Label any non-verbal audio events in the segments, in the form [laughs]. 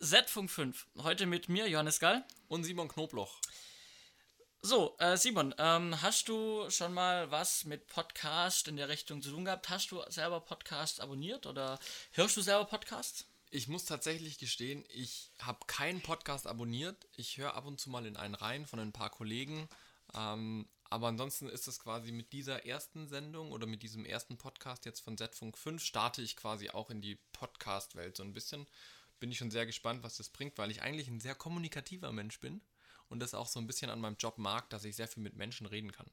Z-Funk 5. Heute mit mir, Johannes Gall. Und Simon Knobloch. So, äh, Simon, ähm, hast du schon mal was mit Podcast in der Richtung zu tun gehabt? Hast du selber Podcast abonniert oder hörst du selber Podcasts? Ich muss tatsächlich gestehen, ich habe keinen Podcast abonniert. Ich höre ab und zu mal in einen rein von ein paar Kollegen. Ähm, aber ansonsten ist es quasi mit dieser ersten Sendung oder mit diesem ersten Podcast jetzt von Z-Funk 5 starte ich quasi auch in die Podcast-Welt so ein bisschen bin ich schon sehr gespannt, was das bringt, weil ich eigentlich ein sehr kommunikativer Mensch bin und das auch so ein bisschen an meinem Job mag, dass ich sehr viel mit Menschen reden kann.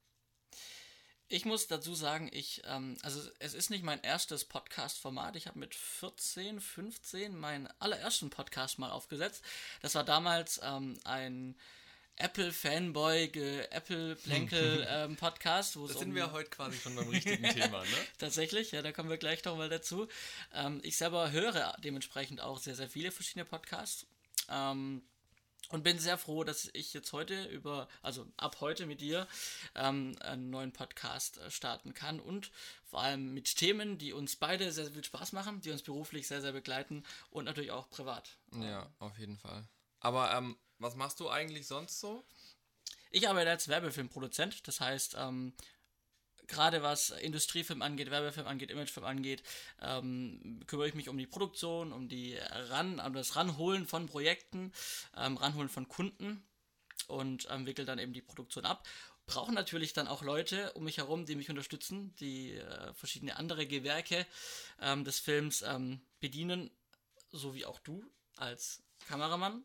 Ich muss dazu sagen, ich, ähm, also es ist nicht mein erstes Podcast-Format. Ich habe mit 14, 15 meinen allerersten Podcast mal aufgesetzt. Das war damals ähm, ein Apple-Fanboy, Apple-Plänkel-Podcast. [laughs] Ähm, da sind um wir heute quasi schon beim richtigen [laughs] Thema, ne? Tatsächlich, ja, da kommen wir gleich nochmal dazu. Ähm, ich selber höre dementsprechend auch sehr, sehr viele verschiedene Podcasts. Ähm, und bin sehr froh, dass ich jetzt heute über, also ab heute mit dir, ähm, einen neuen Podcast äh, starten kann und vor allem mit Themen, die uns beide sehr, sehr viel Spaß machen, die uns beruflich sehr, sehr begleiten und natürlich auch privat. Ja, auf jeden Fall. Aber ähm, was machst du eigentlich sonst so? Ich arbeite als Werbefilmproduzent, das heißt, ähm, gerade was Industriefilm angeht, Werbefilm angeht, Imagefilm angeht, ähm, kümmere ich mich um die Produktion, um die Ran, um das Ranholen von Projekten, ähm, Ranholen von Kunden und ähm, wickel dann eben die Produktion ab. Brauchen natürlich dann auch Leute um mich herum, die mich unterstützen, die äh, verschiedene andere Gewerke ähm, des Films ähm, bedienen, so wie auch du als Kameramann.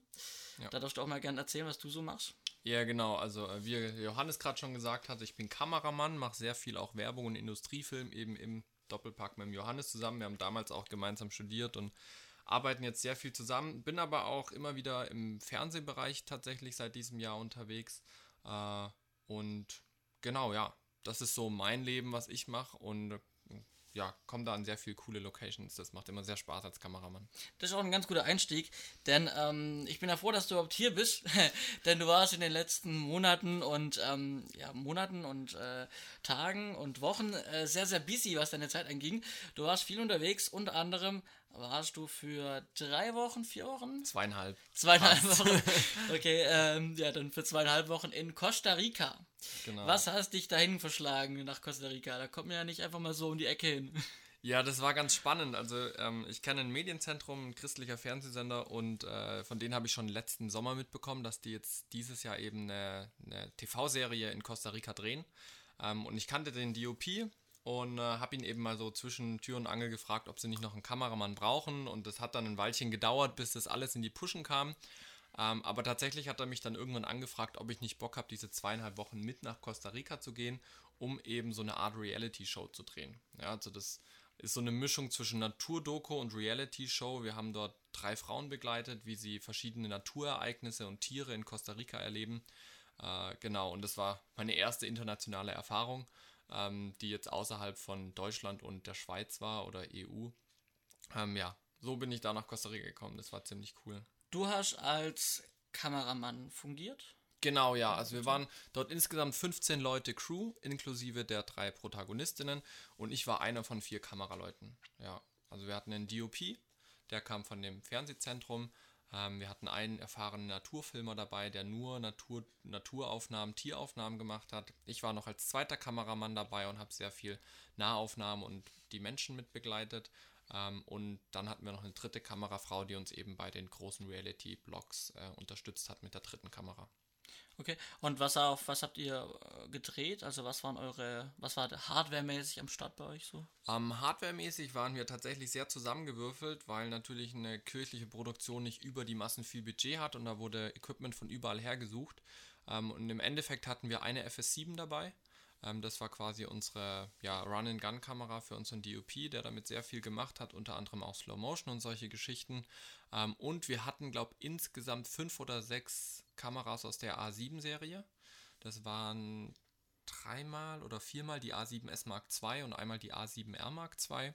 Ja. Da darfst du auch mal gerne erzählen, was du so machst. Ja, genau. Also, äh, wie Johannes gerade schon gesagt hat, ich bin Kameramann, mache sehr viel auch Werbung und Industriefilm eben im Doppelpack mit dem Johannes zusammen. Wir haben damals auch gemeinsam studiert und arbeiten jetzt sehr viel zusammen. Bin aber auch immer wieder im Fernsehbereich tatsächlich seit diesem Jahr unterwegs. Äh, und genau, ja, das ist so mein Leben, was ich mache. Und ja, kommen da an sehr viele coole Locations. Das macht immer sehr Spaß als Kameramann. Das ist auch ein ganz guter Einstieg, denn ähm, ich bin ja froh, dass du überhaupt hier bist, [laughs] denn du warst in den letzten Monaten und ähm, ja, Monaten und äh, Tagen und Wochen äh, sehr, sehr busy, was deine Zeit anging. Du warst viel unterwegs, unter anderem warst du für drei Wochen, vier Wochen? Zweieinhalb. Zweieinhalb. Wochen. [laughs] Okay, ähm, ja, dann für zweieinhalb Wochen in Costa Rica. Genau. Was hast dich dahin verschlagen nach Costa Rica? Da kommt man ja nicht einfach mal so um die Ecke hin. [laughs] Ja, das war ganz spannend. Also ähm, ich kenne ein Medienzentrum, ein christlicher Fernsehsender und äh, von denen habe ich schon letzten Sommer mitbekommen, dass die jetzt dieses Jahr eben eine, eine TV-Serie in Costa Rica drehen. Ähm, und ich kannte den DOP, und äh, habe ihn eben mal so zwischen Tür und Angel gefragt, ob sie nicht noch einen Kameramann brauchen. Und das hat dann ein Weilchen gedauert, bis das alles in die Pushen kam. Ähm, aber tatsächlich hat er mich dann irgendwann angefragt, ob ich nicht Bock habe, diese zweieinhalb Wochen mit nach Costa Rica zu gehen, um eben so eine Art Reality-Show zu drehen. Ja, also das ist so eine Mischung zwischen Naturdoku und Reality-Show. Wir haben dort drei Frauen begleitet, wie sie verschiedene Naturereignisse und Tiere in Costa Rica erleben. Äh, genau, und das war meine erste internationale Erfahrung ähm, die jetzt außerhalb von Deutschland und der Schweiz war oder EU. Ähm, ja, so bin ich da nach Costa Rica gekommen. Das war ziemlich cool. Du hast als Kameramann fungiert? Genau, ja. Also wir waren dort insgesamt 15 Leute Crew, inklusive der drei Protagonistinnen. Und ich war einer von vier Kameraleuten. Ja, also wir hatten einen DOP, der kam von dem Fernsehzentrum. Ähm, wir hatten einen erfahrenen Naturfilmer dabei, der nur Natur, Naturaufnahmen, Tieraufnahmen gemacht hat. Ich war noch als zweiter Kameramann dabei und habe sehr viel Nahaufnahmen und die Menschen mit begleitet. Ähm, und dann hatten wir noch eine dritte Kamerafrau, die uns eben bei den großen Reality-Blogs äh, unterstützt hat mit der dritten Kamera. Okay, und was auf was habt ihr äh, gedreht? Also was waren eure, was war hardwaremäßig am Start bei euch so? Um, hardwaremäßig waren wir tatsächlich sehr zusammengewürfelt, weil natürlich eine kirchliche Produktion nicht über die Massen viel Budget hat und da wurde Equipment von überall her gesucht. Ähm, und im Endeffekt hatten wir eine FS7 dabei. Ähm, das war quasi unsere ja, Run-and-Gun-Kamera für unseren DOP, der damit sehr viel gemacht hat, unter anderem auch Slow Motion und solche Geschichten. und wir hatten, glaube ich, insgesamt fünf oder sechs Kameras aus der A7-Serie. Das waren dreimal oder viermal die A7S Mark II und einmal die A7R Mark II.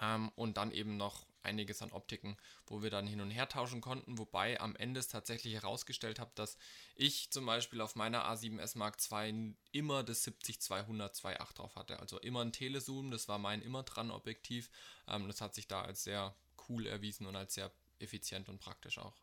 Ähm, und dann eben noch einiges an Optiken, wo wir dann hin und her tauschen konnten, wobei am Ende es tatsächlich herausgestellt habe, dass ich zum Beispiel auf meiner A7S Mark II immer das 70-200 2.8 drauf hatte. Also immer ein Telezoom, das war mein immer dran Objektiv. Ähm, das hat sich da als sehr cool erwiesen und als sehr effizient und praktisch auch.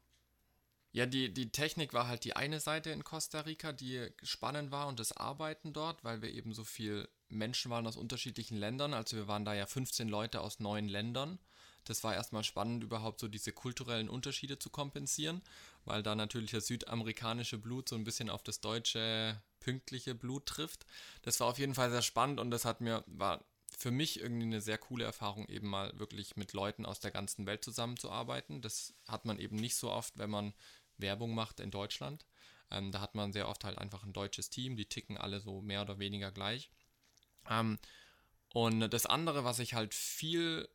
Ja, die, die Technik war halt die eine Seite in Costa Rica, die spannend war und das Arbeiten dort, weil wir eben so viel Menschen waren aus unterschiedlichen Ländern. Also wir waren da ja 15 Leute aus neun Ländern. Das war erstmal spannend, überhaupt so diese kulturellen Unterschiede zu kompensieren, weil da natürlich das südamerikanische Blut so ein bisschen auf das deutsche pünktliche Blut trifft. Das war auf jeden Fall sehr spannend und das hat mir, war für mich irgendwie eine sehr coole Erfahrung, eben mal wirklich mit Leuten aus der ganzen Welt zusammenzuarbeiten. Das hat man eben nicht so oft, wenn man Werbung macht in Deutschland. Ähm, da hat man sehr oft halt einfach ein deutsches Team, die ticken alle so mehr oder weniger gleich. Ähm, und das andere, was ich halt viel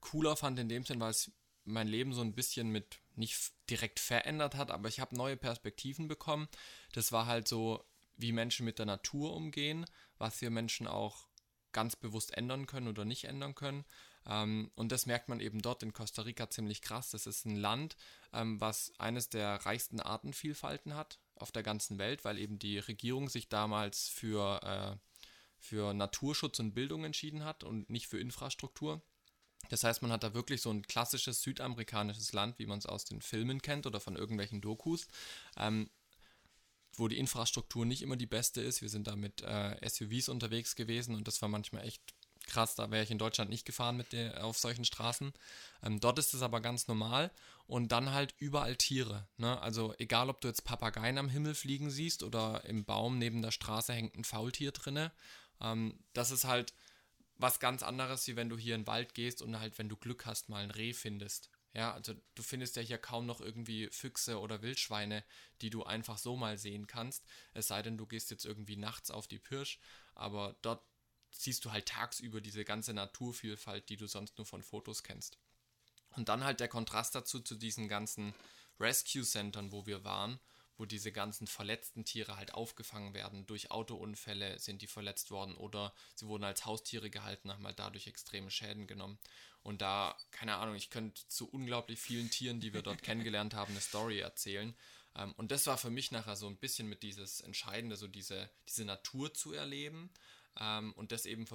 cooler fand in dem Sinn, weil es mein Leben so ein bisschen mit nicht direkt verändert hat, aber ich habe neue Perspektiven bekommen. Das war halt so, wie Menschen mit der Natur umgehen, was wir Menschen auch ganz bewusst ändern können oder nicht ändern können. Ähm, und das merkt man eben dort in Costa Rica ziemlich krass. Das ist ein Land, ähm, was eines der reichsten Artenvielfalten hat auf der ganzen Welt, weil eben die Regierung sich damals für, äh, für Naturschutz und Bildung entschieden hat und nicht für Infrastruktur. Das heißt, man hat da wirklich so ein klassisches südamerikanisches Land, wie man es aus den Filmen kennt oder von irgendwelchen Dokus, ähm, wo die Infrastruktur nicht immer die beste ist. Wir sind da mit äh, SUVs unterwegs gewesen und das war manchmal echt krass, da wäre ich in Deutschland nicht gefahren mit der, auf solchen Straßen. Ähm, dort ist es aber ganz normal und dann halt überall Tiere. Ne? Also egal, ob du jetzt Papageien am Himmel fliegen siehst oder im Baum neben der Straße hängt ein Faultier drinne. Ähm, das ist halt was ganz anderes, wie wenn du hier in den Wald gehst und halt, wenn du Glück hast, mal ein Reh findest. Ja, also du findest ja hier kaum noch irgendwie Füchse oder Wildschweine, die du einfach so mal sehen kannst. Es sei denn, du gehst jetzt irgendwie nachts auf die Pirsch, aber dort siehst du halt tagsüber diese ganze Naturvielfalt, die du sonst nur von Fotos kennst. Und dann halt der Kontrast dazu zu diesen ganzen Rescue-Centern, wo wir waren, wo diese ganzen verletzten Tiere halt aufgefangen werden. Durch Autounfälle sind die verletzt worden oder sie wurden als Haustiere gehalten, haben halt dadurch extreme Schäden genommen. Und da, keine Ahnung, ich könnte zu unglaublich vielen Tieren, die wir dort [laughs] kennengelernt haben, eine Story erzählen. Ähm, und das war für mich nachher so ein bisschen mit dieses Entscheidende, so diese, diese Natur zu erleben, ähm, und das eben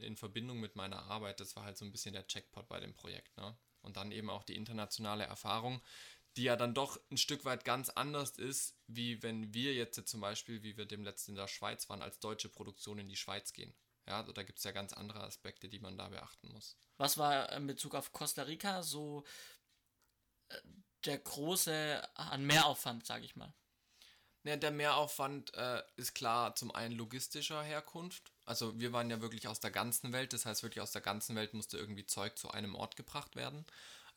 in Verbindung mit meiner Arbeit, das war halt so ein bisschen der Checkpot bei dem Projekt. Ne? Und dann eben auch die internationale Erfahrung, die ja dann doch ein Stück weit ganz anders ist, wie wenn wir jetzt zum Beispiel, wie wir dem letzten in der Schweiz waren, als deutsche Produktion in die Schweiz gehen. Ja, also da gibt es ja ganz andere Aspekte, die man da beachten muss. Was war in Bezug auf Costa Rica so äh, der große an Mehraufwand, sage ich mal? Ja, der Mehraufwand äh, ist klar zum einen logistischer Herkunft. Also wir waren ja wirklich aus der ganzen Welt, das heißt wirklich aus der ganzen Welt musste irgendwie Zeug zu einem Ort gebracht werden.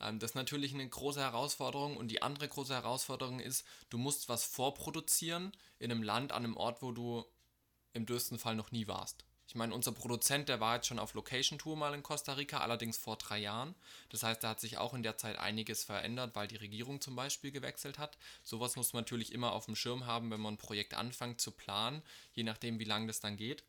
Ähm, das ist natürlich eine große Herausforderung und die andere große Herausforderung ist, du musst was vorproduzieren in einem Land, an einem Ort, wo du im dürsten Fall noch nie warst. Ich meine, unser Produzent, der war jetzt schon auf Location-Tour mal in Costa Rica, allerdings vor drei Jahren. Das heißt, da hat sich auch in der Zeit einiges verändert, weil die Regierung zum Beispiel gewechselt hat. Sowas muss man natürlich immer auf dem Schirm haben, wenn man ein Projekt anfängt zu planen, je nachdem, wie lange das dann geht.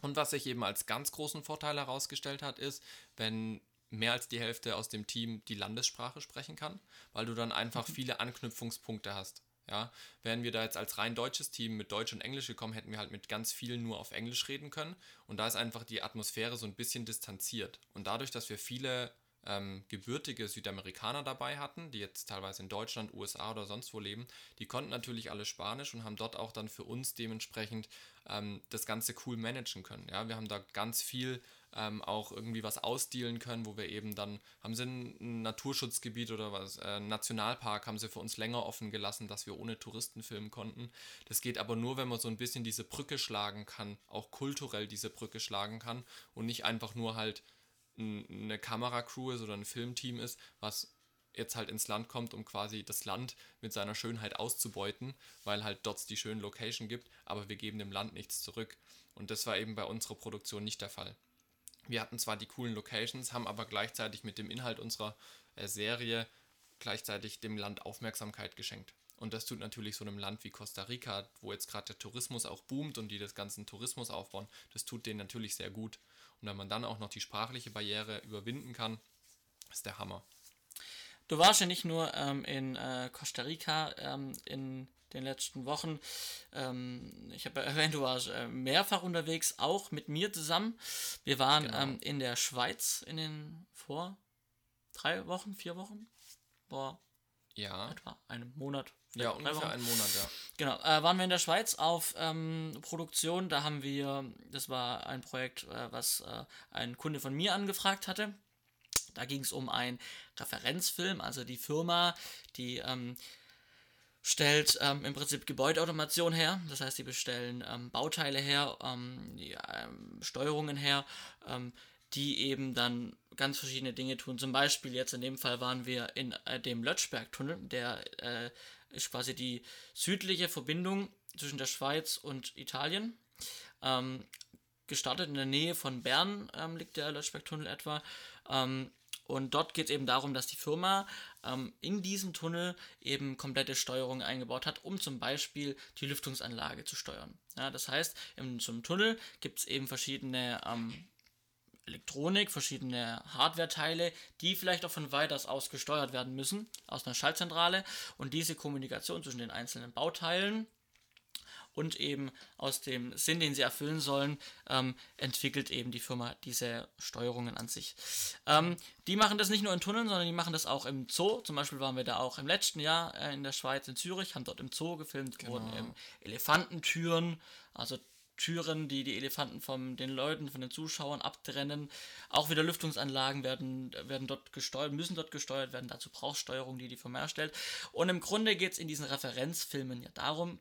Und was sich eben als ganz großen Vorteil herausgestellt hat, ist, wenn mehr als die Hälfte aus dem Team die Landessprache sprechen kann, weil du dann einfach mhm. viele Anknüpfungspunkte hast. Ja, wären wir da jetzt als rein deutsches Team mit Deutsch und Englisch gekommen, hätten wir halt mit ganz vielen nur auf Englisch reden können. Und da ist einfach die Atmosphäre so ein bisschen distanziert. Und dadurch, dass wir viele ähm, gebürtige Südamerikaner dabei hatten, die jetzt teilweise in Deutschland, USA oder sonst wo leben, die konnten natürlich alle Spanisch und haben dort auch dann für uns dementsprechend ähm, das Ganze cool managen können. Ja, wir haben da ganz viel ähm, auch irgendwie was ausdealen können, wo wir eben dann, haben sie ein Naturschutzgebiet oder was, äh, Nationalpark haben sie für uns länger offen gelassen, dass wir ohne Touristen filmen konnten. Das geht aber nur, wenn man so ein bisschen diese Brücke schlagen kann, auch kulturell diese Brücke schlagen kann und nicht einfach nur halt eine Kameracrew ist oder ein Filmteam ist, was jetzt halt ins Land kommt, um quasi das Land mit seiner Schönheit auszubeuten, weil halt dort die schönen Location gibt, aber wir geben dem Land nichts zurück. Und das war eben bei unserer Produktion nicht der Fall. Wir hatten zwar die coolen Locations, haben aber gleichzeitig mit dem Inhalt unserer äh, Serie gleichzeitig dem Land Aufmerksamkeit geschenkt. Und das tut natürlich so einem Land wie Costa Rica, wo jetzt gerade der Tourismus auch boomt und die das ganzen Tourismus aufbauen, das tut denen natürlich sehr gut. Und wenn man dann auch noch die sprachliche Barriere überwinden kann, ist der Hammer. Du warst ja nicht nur ähm, in äh, Costa Rica ähm, in den letzten Wochen. Ähm, ich habe [laughs] erwähnt, du warst äh, mehrfach unterwegs, auch mit mir zusammen. Wir waren genau. ähm, in der Schweiz in den vor drei Wochen, vier Wochen, vor Ja. etwa einem Monat. Ja, ungefähr Wochen. einen Monat, ja. Genau, äh, waren wir in der Schweiz auf ähm, Produktion. Da haben wir, das war ein Projekt, äh, was äh, ein Kunde von mir angefragt hatte. Da ging es um einen Referenzfilm, also die Firma, die ähm, stellt ähm, im Prinzip Gebäudeautomation her. Das heißt, die bestellen ähm, Bauteile her, ähm, die, ähm, Steuerungen her, ähm, die eben dann ganz verschiedene Dinge tun. Zum Beispiel jetzt in dem Fall waren wir in äh, dem Lötschbergtunnel, der äh, ist quasi die südliche Verbindung zwischen der Schweiz und Italien. Ähm, gestartet in der Nähe von Bern liegt der Lötschbergtunnel etwa. Und dort geht es eben darum, dass die Firma ähm, in diesem Tunnel eben komplette Steuerung eingebaut hat, um zum Beispiel die Lüftungsanlage zu steuern. Ja, das heißt, in so einem Tunnel gibt es eben verschiedene ähm, Elektronik, verschiedene Hardware-Teile, die vielleicht auch von weiters aus gesteuert werden müssen, aus einer Schaltzentrale. Und diese Kommunikation zwischen den einzelnen Bauteilen und eben aus dem Sinn, den sie erfüllen sollen, ähm, entwickelt eben die Firma diese Steuerungen an sich. Ähm, die machen das nicht nur in Tunneln, sondern die machen das auch im Zoo. Zum Beispiel waren wir da auch im letzten Jahr äh, in der Schweiz, in Zürich, haben dort im Zoo gefilmt, wurden eben Elefantentüren, also Türen, die die Elefanten von den Leuten, von den Zuschauern abtrennen. Auch wieder Lüftungsanlagen werden, werden dort gesteuert, müssen dort gesteuert werden. Dazu braucht Steuerung, die die Firma erstellt. Und im Grunde geht es in diesen Referenzfilmen ja darum,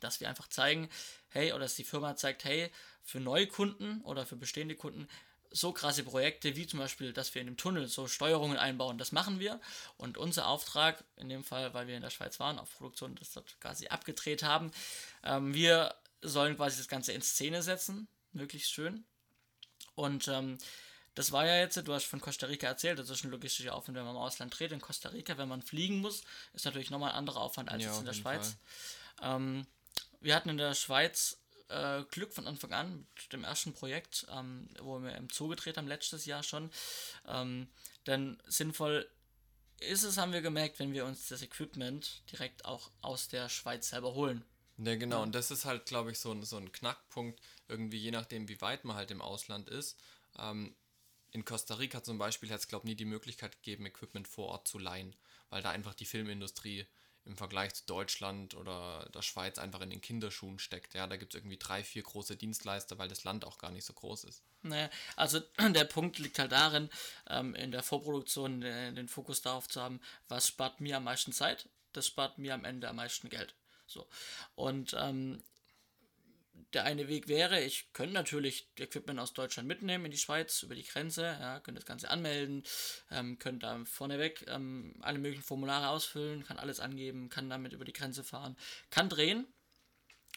dass wir einfach zeigen, hey, oder dass die Firma zeigt, hey, für neue Kunden oder für bestehende Kunden so krasse Projekte wie zum Beispiel, dass wir in dem Tunnel so Steuerungen einbauen, das machen wir. Und unser Auftrag, in dem Fall, weil wir in der Schweiz waren, auf Produktion das dort quasi abgedreht haben, ähm, wir sollen quasi das Ganze in Szene setzen, möglichst schön. Und ähm, das war ja jetzt, du hast von Costa Rica erzählt, das ist ein logistischer Aufwand, wenn man im Ausland dreht. In Costa Rica, wenn man fliegen muss, ist natürlich nochmal ein anderer Aufwand als Ja, jetzt in der Schweiz. Ähm, wir hatten in der Schweiz äh, Glück von Anfang an mit dem ersten Projekt, ähm, wo wir im Zoo gedreht haben, letztes Jahr schon. Ähm, denn sinnvoll ist es, haben wir gemerkt, wenn wir uns das Equipment direkt auch aus der Schweiz selber holen. Ja, genau. Und das ist halt, glaube ich, so ein, so ein Knackpunkt, irgendwie je nachdem, wie weit man halt im Ausland ist. Ähm, in Costa Rica zum Beispiel hat es, glaube ich, nie die Möglichkeit gegeben, Equipment vor Ort zu leihen, weil da einfach die Filmindustrie im Vergleich zu Deutschland oder der Schweiz einfach in den Kinderschuhen steckt. Ja, da gibt es irgendwie drei, vier große Dienstleister, weil das Land auch gar nicht so groß ist. Naja, also [clears throat] der Punkt liegt halt darin, ähm, in der Vorproduktion äh, den Fokus darauf zu haben, was spart mir am meisten Zeit, das spart mir am Ende am meisten Geld. So. Und ähm, der eine Weg wäre, ich könnte natürlich Equipment aus Deutschland mitnehmen in die Schweiz über die Grenze, ja, könnte das Ganze anmelden, ähm, könnte da vorneweg ähm, alle möglichen Formulare ausfüllen, kann alles angeben, kann damit über die Grenze fahren, kann drehen,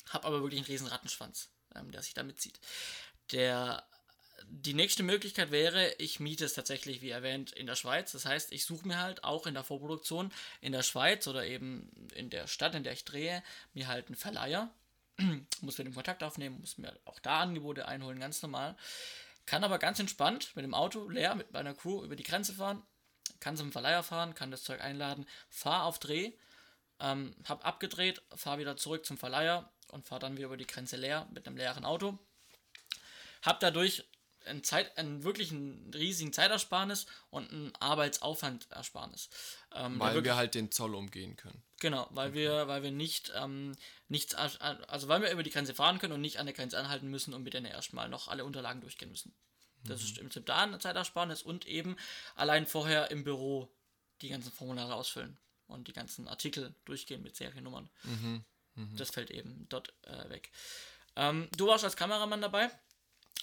habe aber wirklich einen riesen Rattenschwanz, ähm, der sich damit zieht. Der die nächste Möglichkeit wäre, ich miete es tatsächlich, wie erwähnt, in der Schweiz. Das heißt, ich suche mir halt auch in der Vorproduktion in der Schweiz oder eben in der Stadt, in der ich drehe, mir halt einen Verleiher. [clears throat] muss mit dem Kontakt aufnehmen, muss mir auch da Angebote einholen, ganz normal. Kann aber ganz entspannt mit dem Auto leer, mit meiner Crew über die Grenze fahren, kann zum Verleiher fahren, kann das Zeug einladen, fahr auf Dreh, ähm, hab abgedreht, fahr wieder zurück zum Verleiher und fahr dann wieder über die Grenze leer mit einem leeren Auto. Hab dadurch ein Zeit, einen wirklichen riesigen Zeitersparnis und ein Arbeitsaufwandersparnis. Ähm, Weil wirklich- wir halt den Zoll umgehen können. Genau, weil wir, weil wir nicht, ähm, nichts, also weil wir über die Grenze fahren können und nicht an der Grenze anhalten müssen und mit denen erstmal noch alle Unterlagen durchgehen müssen. Das ist im Prinzip da eine Zeitersparnis und eben allein vorher im Büro die ganzen Formulare ausfüllen und die ganzen Artikel durchgehen mit Seriennummern. Das fällt eben dort äh, weg. Ähm, du warst als Kameramann dabei.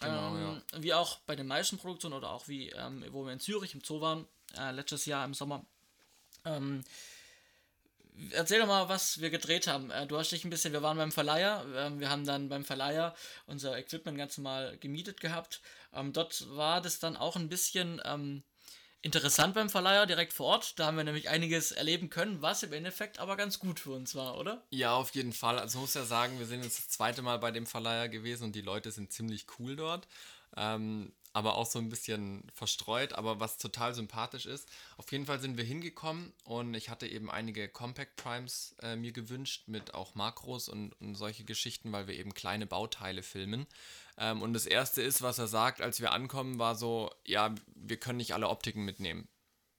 Genau, ähm, Wie auch bei den meisten Produktionen oder auch wie, ähm, wo wir in Zürich im Zoo waren, äh, letztes Jahr im Sommer. Ähm, erzähl doch mal, was wir gedreht haben. Äh, du hast dich ein bisschen, wir waren beim Verleiher, ähm, wir haben dann beim Verleiher unser Equipment ganz normal gemietet gehabt. Ähm, dort war das dann auch ein bisschen ähm, interessant beim Verleiher, direkt vor Ort. Da haben wir nämlich einiges erleben können, was im Endeffekt aber ganz gut für uns war, oder? Ja, auf jeden Fall. Also muss ja sagen, wir sind jetzt das zweite Mal bei dem Verleiher gewesen und die Leute sind ziemlich cool dort. Ähm, aber auch so ein bisschen verstreut, aber was total sympathisch ist. Auf jeden Fall sind wir hingekommen und ich hatte eben einige Compact Primes äh, mir gewünscht mit auch Makros und, und solche Geschichten, weil wir eben kleine Bauteile filmen. Ähm, und das erste ist, was er sagt, als wir ankommen, war so, ja, wir können nicht alle Optiken mitnehmen.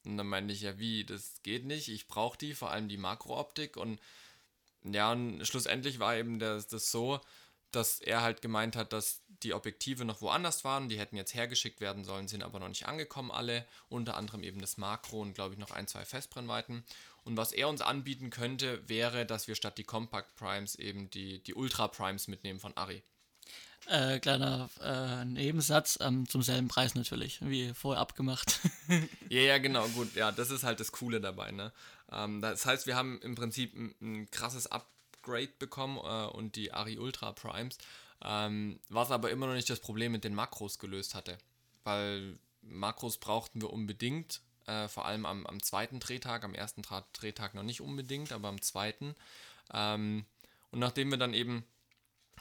Und dann meinte ich, ja, wie, das geht nicht, ich brauche die, vor allem die Makrooptik. Und ja, und schlussendlich war eben das, das so, dass er halt gemeint hat, dass die Objektive noch woanders waren, die hätten jetzt hergeschickt werden sollen, sind aber noch nicht angekommen alle, unter anderem eben das Makro und glaube ich noch ein, zwei Festbrennweiten. Und was er uns anbieten könnte, wäre, dass wir statt die Compact Primes eben die, die Ultra Primes mitnehmen von Ari. Äh, kleiner äh, Nebensatz, ähm, zum selben Preis natürlich, wie vorher abgemacht. [laughs] ja, ja, genau, gut, ja, das ist halt das Coole dabei, ne? Ähm, das heißt, wir haben im Prinzip ein, ein krasses Upgrade bekommen äh, und die Ari Ultra Primes, ähm, was aber immer noch nicht das Problem mit den Makros gelöst hatte. Weil Makros brauchten wir unbedingt, äh, vor allem am, am zweiten Drehtag, am ersten Drehtag noch nicht unbedingt, aber am zweiten. Ähm, und nachdem wir dann eben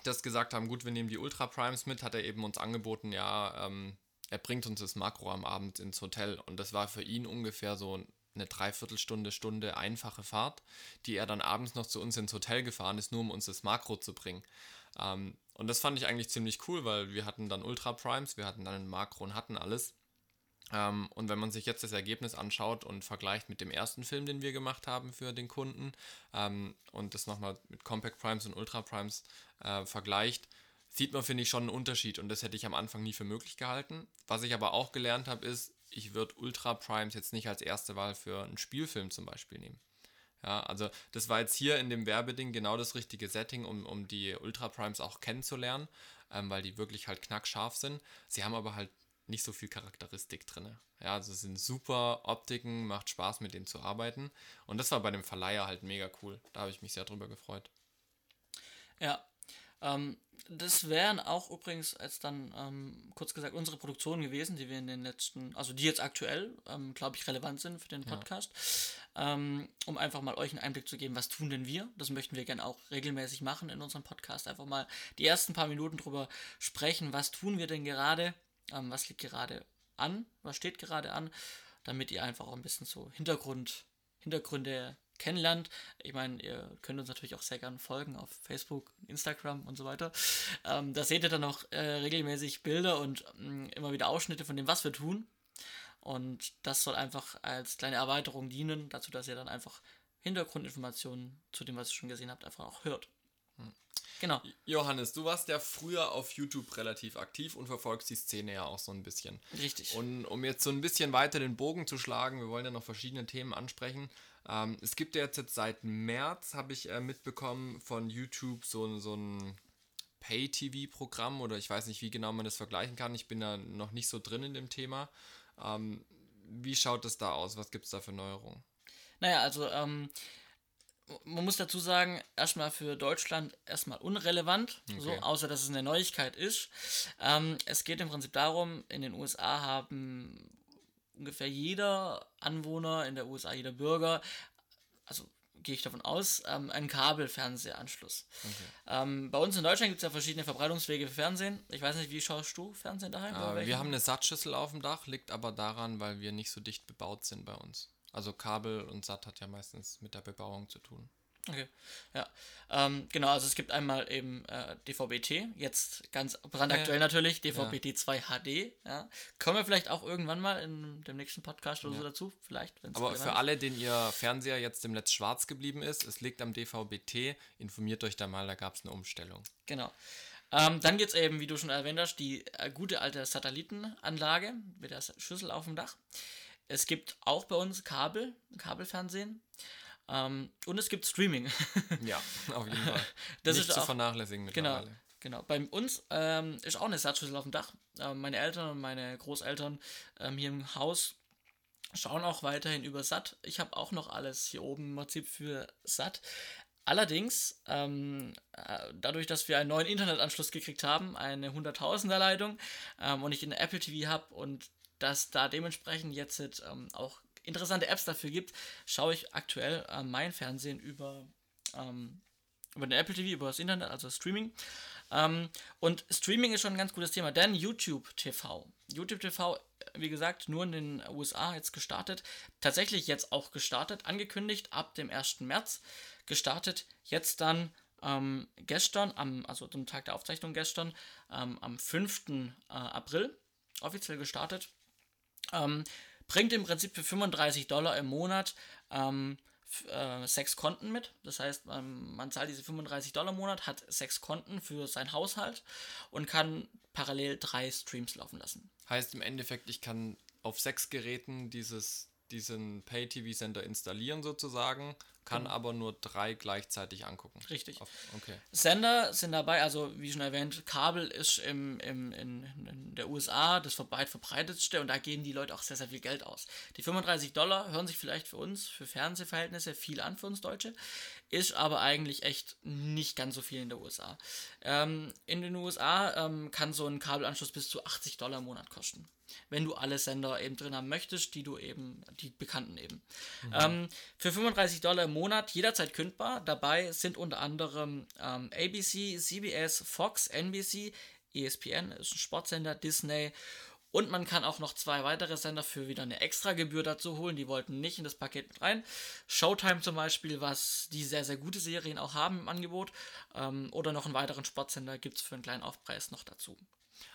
das gesagt haben, gut, wir nehmen die Ultra Primes mit, hat er eben uns angeboten, ja, ähm, er bringt uns das Makro am Abend ins Hotel. Und das war für ihn ungefähr so eine Dreiviertelstunde, Stunde einfache Fahrt, die er dann abends noch zu uns ins Hotel gefahren ist, nur um uns das Makro zu bringen. Ähm, und das fand ich eigentlich ziemlich cool, weil wir hatten dann Ultra Primes, wir hatten dann ein Makro und hatten alles. Ähm, und wenn man sich jetzt das Ergebnis anschaut und vergleicht mit dem ersten Film, den wir gemacht haben für den Kunden ähm, und das nochmal mit Compact Primes und Ultra Primes äh, vergleicht, sieht man, finde ich, schon einen Unterschied und das hätte ich am Anfang nie für möglich gehalten. Was ich aber auch gelernt habe, ist, ich würde Ultra Primes jetzt nicht als erste Wahl für einen Spielfilm zum Beispiel nehmen. Ja, also das war jetzt hier in dem Werbeding genau das richtige Setting, um, um die Ultra Primes auch kennenzulernen, ähm, weil die wirklich halt knackscharf sind. Sie haben aber halt nicht so viel Charakteristik drin. Ja, also es sind super Optiken, macht Spaß mit denen zu arbeiten. Und das war bei dem Verleiher halt mega cool. Da habe ich mich sehr drüber gefreut. Ja, ähm, das wären auch übrigens als dann ähm, kurz gesagt unsere Produktionen gewesen, die wir in den letzten, also die jetzt aktuell, ähm, glaube ich, relevant sind für den Podcast, ja. ähm, um einfach mal euch einen Einblick zu geben, was tun denn wir? Das möchten wir gerne auch regelmäßig machen in unserem Podcast. Einfach mal die ersten paar Minuten drüber sprechen, was tun wir denn gerade, ähm, was liegt gerade an, was steht gerade an, damit ihr einfach auch ein bisschen so Hintergrund, Hintergründe kennenlernt. Ich meine, ihr könnt uns natürlich auch sehr gerne folgen auf Facebook, Instagram und so weiter. Ähm, da seht ihr dann auch äh, regelmäßig Bilder und mh, mm, immer wieder Ausschnitte von dem, was wir tun. Und das soll einfach als kleine Erweiterung dienen, dazu, dass ihr dann einfach Hintergrundinformationen zu dem, was ihr schon gesehen habt, einfach auch hört. Genau. Johannes, du warst ja früher auf YouTube relativ aktiv und verfolgst die Szene ja auch so ein bisschen. Richtig. Und um jetzt so ein bisschen weiter den Bogen zu schlagen, wir wollen ja noch verschiedene Themen ansprechen. Ähm, es gibt ja jetzt, seit März, habe ich äh, mitbekommen, von YouTube so, so ein Pay-TV-Programm oder ich weiß nicht, wie genau man das vergleichen kann. Ich bin da noch nicht so drin in dem Thema. Ähm, wie schaut es da aus? Was gibt es da für Neuerungen? Naja, also ähm, man muss dazu sagen, erstmal für Deutschland erstmal unrelevant, okay. so, außer dass es eine Neuigkeit ist. Ähm, es geht im Prinzip darum, in den USA haben ungefähr jeder Anwohner in der USA, jeder Bürger, also gehe ich davon aus, ähm, einen Kabelfernsehanschluss. Okay. Ähm, bei uns in Deutschland gibt es ja verschiedene Verbreitungswege für Fernsehen. Ich weiß nicht, wie schaust du Fernsehen daheim? Äh, wir haben eine Sattschüssel auf dem Dach, liegt aber daran, weil wir nicht so dicht bebaut sind bei uns. Also Kabel und Satt hat ja meistens mit der Bebauung zu tun. Okay, ja. Ähm, genau, also es gibt einmal eben äh, DVB-T, jetzt ganz brandaktuell äh, natürlich, DVB-T 2 HD. Ja. Kommen wir vielleicht auch irgendwann mal in dem nächsten Podcast oder ja. so dazu, vielleicht. Aber für alle, denen ihr Fernseher jetzt im Netz schwarz geblieben ist, es liegt am DVB-T, informiert euch da mal, da gab es eine Umstellung. Genau. Ähm, dann gibt es eben, wie du schon erwähnt hast, die äh, gute alte Satellitenanlage mit der Schüssel auf dem Dach. Es gibt auch bei uns Kabel, Kabelfernsehen. Ähm, und es gibt Streaming. [laughs] ja, auf jeden Fall. [laughs] Das Nicht ist zu auch, vernachlässigen genau, mittlerweile. Genau, genau. Bei uns ähm, ist auch eine Satzschüssel auf dem Dach. Ähm, meine Eltern und meine Großeltern ähm, hier im Haus schauen auch weiterhin über SAT. Ich habe auch noch alles hier oben im Prinzip für SAT. Allerdings, ähm, äh, dadurch, dass wir einen neuen Internetanschluss gekriegt haben, eine 100.000er Leitung ähm, und ich eine Apple TV habe und dass da dementsprechend jetzt ähm, auch interessante Apps dafür gibt, schaue ich aktuell äh, mein Fernsehen über, ähm, über den Apple TV, über das Internet, also Streaming. Ähm, und Streaming ist schon ein ganz gutes Thema, denn YouTube TV. YouTube TV, wie gesagt, nur in den USA jetzt gestartet. Tatsächlich jetzt auch gestartet, angekündigt ab dem 1. März. Gestartet jetzt dann ähm, gestern, am, also zum Tag der Aufzeichnung gestern, ähm, am 5. Äh, April offiziell gestartet. Ähm, bringt im Prinzip für 35 Dollar im Monat ähm, äh, sechs Konten mit. Das heißt, ähm, man zahlt diese 35 Dollar im Monat, hat sechs Konten für seinen Haushalt und kann parallel drei Streams laufen lassen. Heißt im Endeffekt, ich kann auf sechs Geräten dieses, diesen Pay-TV-Sender installieren sozusagen kann genau. aber nur drei gleichzeitig angucken. Richtig. Okay. Sender sind dabei, also wie schon erwähnt, Kabel ist im, im, in, in der USA das weit verbreitetste und da geben die Leute auch sehr, sehr viel Geld aus. Die 35 Dollar hören sich vielleicht für uns, für Fernsehverhältnisse, viel an für uns Deutsche, ist aber eigentlich echt nicht ganz so viel in der USA. Ähm, in den USA ähm, kann so ein Kabelanschluss bis zu 80 Dollar im Monat kosten wenn du alle Sender eben drin haben möchtest, die du eben, die bekannten eben. Mhm. Ähm, für 35 Dollar im Monat jederzeit kündbar. Dabei sind unter anderem ähm, ABC, CBS, Fox, NBC, ESPN, ist ein Sportsender, Disney und man kann auch noch zwei weitere Sender für wieder eine extra Gebühr dazu holen. Die wollten nicht in das Paket mit rein. Showtime zum Beispiel, was die sehr, sehr gute Serien auch haben im Angebot. Ähm, oder noch einen weiteren Sportsender gibt es für einen kleinen Aufpreis noch dazu.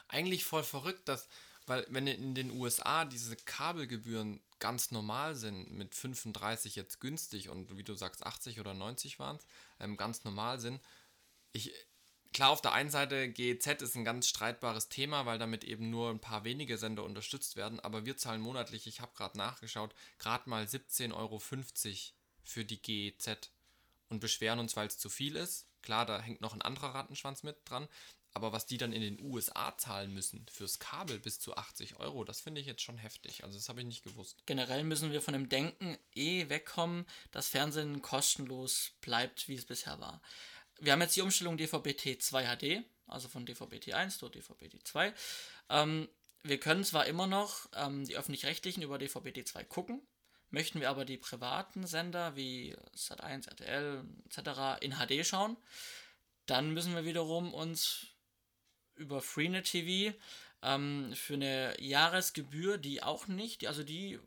Eigentlich voll verrückt, dass weil wenn in den USA diese Kabelgebühren ganz normal sind, mit 35 jetzt günstig und wie du sagst 80 oder 90 waren es, ähm, ganz normal sind, ich, klar auf der einen Seite GEZ ist ein ganz streitbares Thema, weil damit eben nur ein paar wenige Sender unterstützt werden, aber wir zahlen monatlich, ich habe gerade nachgeschaut, gerade mal 17,50 Euro für die GEZ und beschweren uns, weil es zu viel ist. Klar, da hängt noch ein anderer Rattenschwanz mit dran, aber was die dann in den USA zahlen müssen fürs Kabel bis zu 80 Euro, das finde ich jetzt schon heftig. Also das habe ich nicht gewusst. Generell müssen wir von dem Denken eh wegkommen, dass Fernsehen kostenlos bleibt, wie es bisher war. Wir haben jetzt die Umstellung DVB-T 2 HD, also von DVB-T 1 zu DVB-T 2. Ähm, wir können zwar immer noch ähm, die öffentlich-rechtlichen über DVB-T 2 gucken, möchten wir aber die privaten Sender wie Sat1, RTL etc. in HD schauen, dann müssen wir wiederum uns über Freenet TV ähm, für eine Jahresgebühr, die auch nicht, also die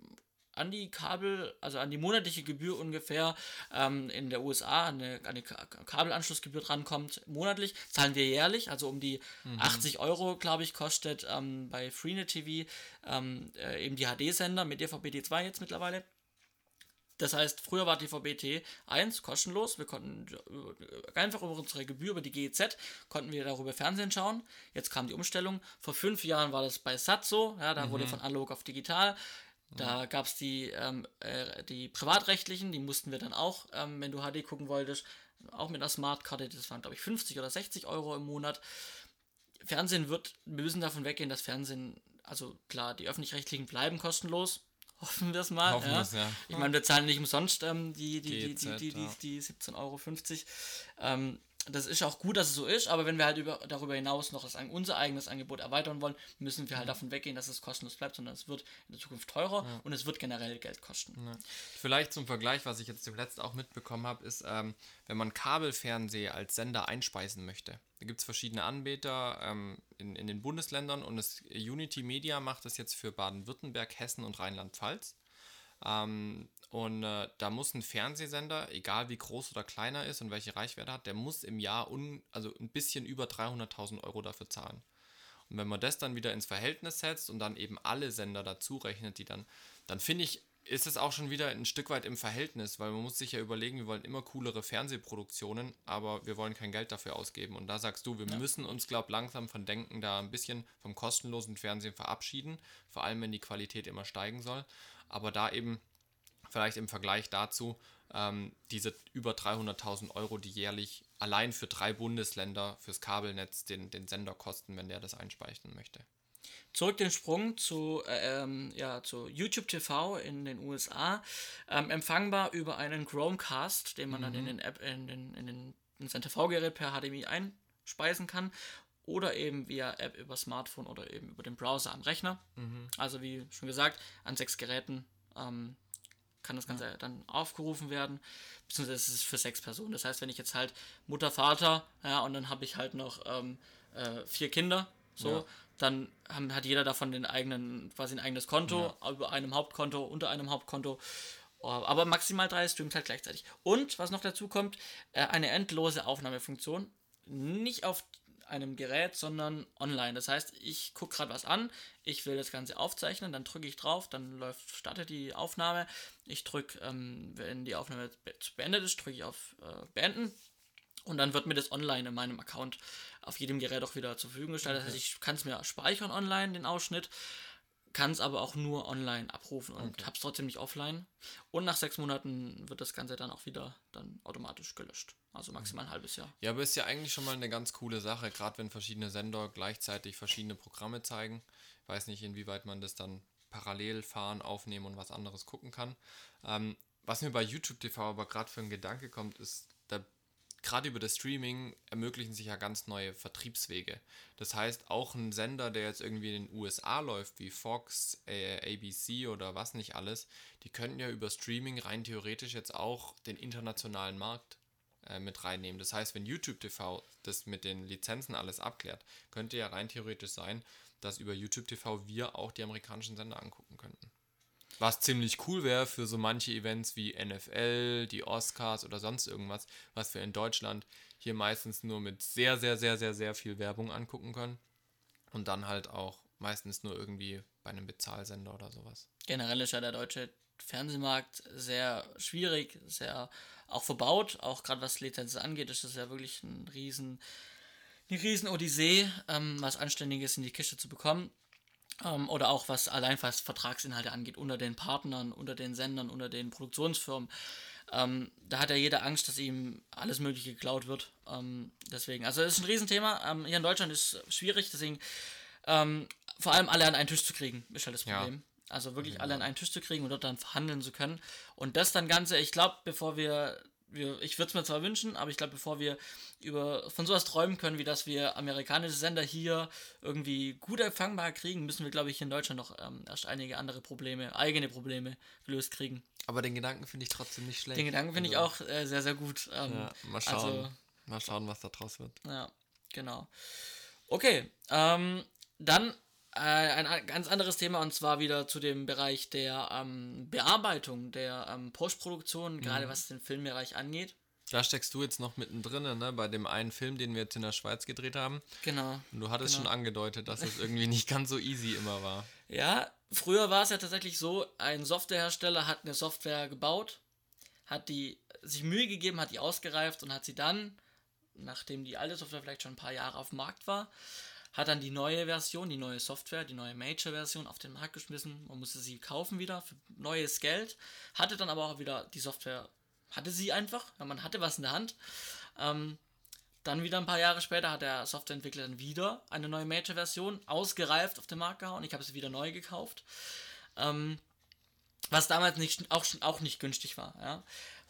an die Kabel, also an die monatliche Gebühr ungefähr ähm, in der USA eine, eine Kabelanschlussgebühr drankommt, monatlich, zahlen wir jährlich, also um die mhm. 80 Euro, glaube ich, kostet ähm, bei Freenet TV ähm, äh, eben die HD-Sender mit DVB-T2 jetzt mittlerweile. Das heißt, früher war DVB-T 1 kostenlos. Wir konnten äh, einfach über unsere Gebühr, über die GEZ, konnten wir darüber Fernsehen schauen. Jetzt kam die Umstellung. Vor fünf Jahren war das bei SAT so. Ja, da mhm. wurde von analog auf digital. Da gab es die, ähm, äh, die privatrechtlichen, die mussten wir dann auch, ähm, wenn du HD gucken wolltest, auch mit einer Smartkarte, das waren glaube ich 50 oder 60 Euro im Monat. Fernsehen wird, wir müssen davon weggehen, dass Fernsehen, also klar, die öffentlich-rechtlichen bleiben kostenlos, Hoffen wir es mal. Hoffen ja. ja. Ich meine, wir zahlen nicht umsonst ähm, die, die, GZ, die, die, die, die, die 17,50 Euro. Ähm, das ist auch gut, dass es so ist, aber wenn wir halt über, darüber hinaus noch das, unser eigenes Angebot erweitern wollen, müssen wir halt mhm. davon weggehen, dass es kostenlos bleibt, sondern es wird in der Zukunft teurer ja. und es wird generell Geld kosten. Ja. Vielleicht zum Vergleich, was ich jetzt zuletzt auch mitbekommen habe, ist, ähm, wenn man Kabelfernseh als Sender einspeisen möchte. Da gibt es verschiedene Anbieter ähm, in, in den Bundesländern und das Unity Media macht das jetzt für Baden-Württemberg, Hessen und Rheinland-Pfalz. Ähm, und äh, da muss ein Fernsehsender, egal wie groß oder kleiner ist und welche Reichweite hat, der muss im Jahr un, also ein bisschen über 300.000 Euro dafür zahlen. Und wenn man das dann wieder ins Verhältnis setzt und dann eben alle Sender dazu rechnet, die dann, dann finde ich, ist es auch schon wieder ein Stück weit im Verhältnis, weil man muss sich ja überlegen, wir wollen immer coolere Fernsehproduktionen, aber wir wollen kein Geld dafür ausgeben. Und da sagst du, wir ja. müssen uns, glaube langsam von Denken da ein bisschen vom kostenlosen Fernsehen verabschieden, vor allem wenn die Qualität immer steigen soll. Aber da eben vielleicht im Vergleich dazu ähm, diese über 300.000 Euro, die jährlich allein für drei Bundesländer fürs Kabelnetz den, den Sender kosten, wenn der das einspeichern möchte. Zurück den Sprung zu, äh, ähm, ja, zu YouTube TV in den USA. Ähm, empfangbar über einen Chromecast, den man mhm. dann in den App, in den, in den in sein TV-Gerät per HDMI einspeisen kann. Oder eben via App über Smartphone oder eben über den Browser am Rechner. Mhm. Also wie schon gesagt, an sechs Geräten ähm, kann das Ganze ja. dann aufgerufen werden. Beziehungsweise es ist für sechs Personen. Das heißt, wenn ich jetzt halt Mutter, Vater, ja, und dann habe ich halt noch ähm, äh, vier Kinder, so, ja. dann haben, hat jeder davon den eigenen, quasi ein eigenes Konto, ja. über einem Hauptkonto, unter einem Hauptkonto. Oh, aber maximal drei Streams halt gleichzeitig. Und was noch dazu kommt, äh, eine endlose Aufnahmefunktion. Nicht auf einem Gerät, sondern online. Das heißt, ich gucke gerade was an, ich will das Ganze aufzeichnen, dann drücke ich drauf, dann läuft, startet die Aufnahme. Ich drücke, ähm, wenn die Aufnahme beendet ist, drücke ich auf äh, Beenden. Und dann wird mir das online in meinem Account auf jedem Gerät auch wieder zur Verfügung gestellt. Das heißt, ich kann es mir speichern online, den Ausschnitt kann es aber auch nur online abrufen und okay. habe es trotzdem nicht offline. Und nach sechs Monaten wird das Ganze dann auch wieder dann automatisch gelöscht. Also maximal ein halbes Jahr. Ja, aber ist ja eigentlich schon mal eine ganz coole Sache, gerade wenn verschiedene Sender gleichzeitig verschiedene Programme zeigen. Ich weiß nicht, inwieweit man das dann parallel fahren, aufnehmen und was anderes gucken kann. Ähm, was mir bei YouTube TV aber gerade für einen Gedanke kommt, ist, gerade über das Streaming ermöglichen sich ja ganz neue Vertriebswege. Das heißt, auch ein Sender, der jetzt irgendwie in den USA läuft, wie Fox, ABC oder was nicht alles, die könnten ja über Streaming rein theoretisch jetzt auch den internationalen Markt äh, mit reinnehmen. Das heißt, wenn YouTube TV das mit den Lizenzen alles abklärt, könnte ja rein theoretisch sein, dass über YouTube TV wir auch die amerikanischen Sender angucken könnten. Was ziemlich cool wäre für so manche Events wie NFL, die Oscars oder sonst irgendwas, was wir in Deutschland hier meistens nur mit sehr, sehr, sehr, sehr, sehr viel Werbung angucken können. Und dann halt auch meistens nur irgendwie bei einem Bezahlsender oder sowas. Generell ist ja der deutsche Fernsehmarkt sehr schwierig, sehr auch verbaut, auch gerade was Lizenzen angeht, ist das ja wirklich ein riesen, eine riesen Odyssee, ähm, was Anständiges in die Kiste zu bekommen. Ähm, oder auch was allein was Vertragsinhalte angeht, unter den Partnern, unter den Sendern, unter den Produktionsfirmen. Ähm, da hat ja jeder Angst, dass ihm alles Mögliche geklaut wird. Ähm, deswegen, also es ist ein Riesenthema. Ähm, hier in Deutschland ist es schwierig, deswegen ähm, vor allem alle an einen Tisch zu kriegen, ist halt das Problem. Ja. Also wirklich ja. alle an einen Tisch zu kriegen und dort dann verhandeln zu können. Und das dann Ganze, ich glaube, bevor wir wir, ich würde es mir zwar wünschen, aber ich glaube, bevor wir über von sowas träumen können, wie dass wir amerikanische Sender hier irgendwie gut empfangbar kriegen, müssen wir, glaube ich, hier in Deutschland noch ähm, erst einige andere Probleme, eigene Probleme gelöst kriegen. Aber den Gedanken finde ich trotzdem nicht schlecht. Den Gedanken finde also, ich auch äh, sehr, sehr gut. Ähm, ja, mal schauen. Also, mal schauen, was da draus wird. Ja, genau. Okay, ähm, dann äh, ein ganz anderes Thema und zwar wieder zu dem Bereich der ähm, Bearbeitung, der ähm, Postproduktion, mhm. gerade was den Filmbereich angeht. Da steckst du jetzt noch mittendrin, ne? Bei dem einen Film, den wir jetzt in der Schweiz gedreht haben. Genau. Und du hattest genau. schon angedeutet, dass es irgendwie nicht ganz so easy immer war. [laughs] Ja, früher war es ja tatsächlich so, ein Softwarehersteller hat eine Software gebaut, hat die sich Mühe gegeben, hat die ausgereift und hat sie dann, nachdem die alte Software vielleicht schon ein paar Jahre auf dem Markt war, hat dann die neue Version, die neue Software, die neue Major-Version auf den Markt geschmissen. Man musste sie kaufen wieder für neues Geld. Hatte dann aber auch wieder die Software, hatte sie einfach, ja, man hatte was in der Hand. Ähm, dann wieder ein paar Jahre später hat der Softwareentwickler dann wieder eine neue Major-Version ausgereift auf den Markt gehauen. Ich habe sie wieder neu gekauft. Ähm, was damals nicht, auch, auch nicht günstig war. Ja.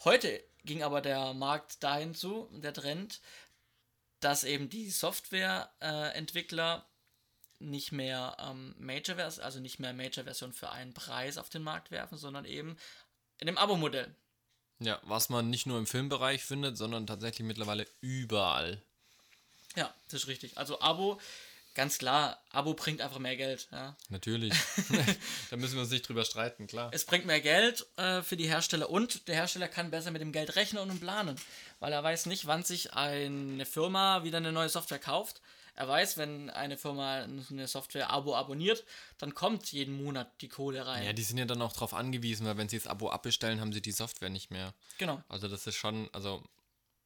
Heute ging aber der Markt dahin zu, der Trend, dass eben die Softwareentwickler äh, nicht mehr ähm, Major also nicht mehr Major-Version für einen Preis auf den Markt werfen, sondern eben in dem Abo-Modell. Ja, was man nicht nur im Filmbereich findet, sondern tatsächlich mittlerweile überall. Ja, das ist richtig. Also Abo, ganz klar, Abo bringt einfach mehr Geld. Ja. Natürlich. [laughs] da müssen wir uns nicht drüber streiten, klar. Es bringt mehr Geld äh, für die Hersteller und der Hersteller kann besser mit dem Geld rechnen und planen weil er weiß nicht, wann sich eine Firma wieder eine neue Software kauft. Er weiß, wenn eine Firma eine Software-Abo abonniert, dann kommt jeden Monat die Kohle rein. Ja, die sind ja dann auch darauf angewiesen, weil wenn sie das Abo abbestellen, haben sie die Software nicht mehr. Genau. Also das ist schon, also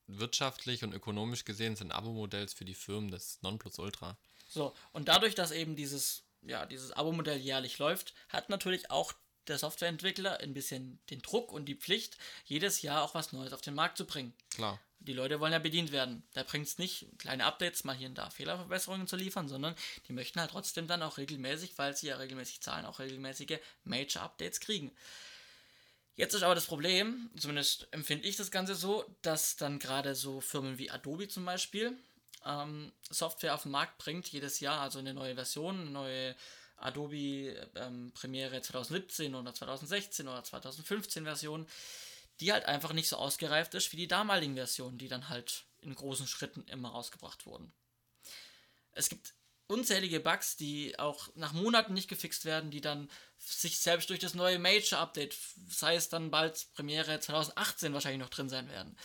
wirtschaftlich und ökonomisch gesehen sind Abo-Modells für die Firmen das Nonplusultra. So, und dadurch, dass eben dieses, ja, dieses Abo-Modell jährlich läuft, hat natürlich auch der Softwareentwickler ein bisschen den Druck und die Pflicht, jedes Jahr auch was Neues auf den Markt zu bringen. Klar. Die Leute wollen ja bedient werden. Da bringt es nicht, kleine Updates mal hier und da Fehlerverbesserungen zu liefern, sondern die möchten halt trotzdem dann auch regelmäßig, weil sie ja regelmäßig zahlen, auch regelmäßige Major-Updates kriegen. Jetzt ist aber das Problem, zumindest empfinde ich das Ganze so, dass dann gerade so Firmen wie Adobe zum Beispiel ähm, Software auf den Markt bringt, jedes Jahr, also eine neue Version, eine neue Adobe ähm, Premiere 2017 oder 2016 oder 2015 Version, die halt einfach nicht so ausgereift ist wie die damaligen Versionen, die dann halt in großen Schritten immer rausgebracht wurden. Es gibt unzählige Bugs, die auch nach Monaten nicht gefixt werden, die dann sich selbst durch das neue Major Update, sei es dann bald Premiere 2018 wahrscheinlich noch drin sein werden.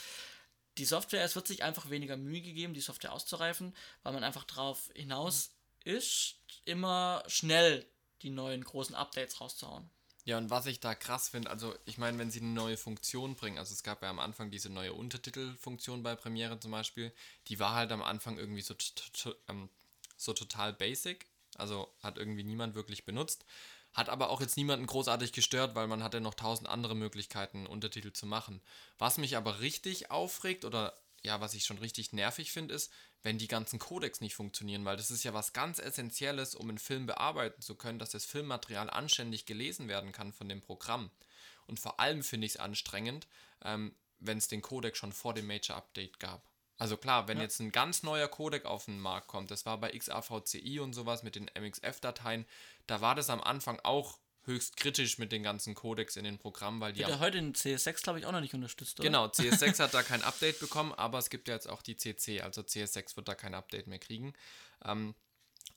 Die Software, es wird sich einfach weniger Mühe gegeben, die Software auszureifen, weil man einfach darauf hinaus ist, immer schnell die neuen großen Updates rauszuhauen. Ja, und was ich da krass finde, also ich meine, wenn sie eine neue Funktion bringen, also es gab ja am Anfang diese neue Untertitelfunktion bei Premiere zum Beispiel, die war halt am Anfang irgendwie so, ähm, so total basic, also hat irgendwie niemand wirklich benutzt, hat aber auch jetzt niemanden großartig gestört, weil man hatte noch tausend andere Möglichkeiten, Untertitel zu machen. Was mich aber richtig aufregt oder ja, was ich schon richtig nervig finde, ist, wenn die ganzen Codecs nicht funktionieren, weil das ist ja was ganz Essentielles, um einen Film bearbeiten zu können, dass das Filmmaterial anständig gelesen werden kann von dem Programm. Und vor allem finde ich es anstrengend, ähm, wenn es den Codec schon vor dem Major Update gab. Also klar, wenn ja. jetzt ein ganz neuer Codec auf den Markt kommt, das war bei XAVCI und sowas mit den MXF-Dateien, da war das am Anfang auch höchst kritisch mit den ganzen Codecs in den Programmen, weil die Wird ja heute in CS6 glaube ich auch noch nicht unterstützt, oder? Genau, CS6 hat da kein Update bekommen, aber es gibt ja jetzt auch die CC, also CS6 wird da kein Update mehr kriegen. Ähm,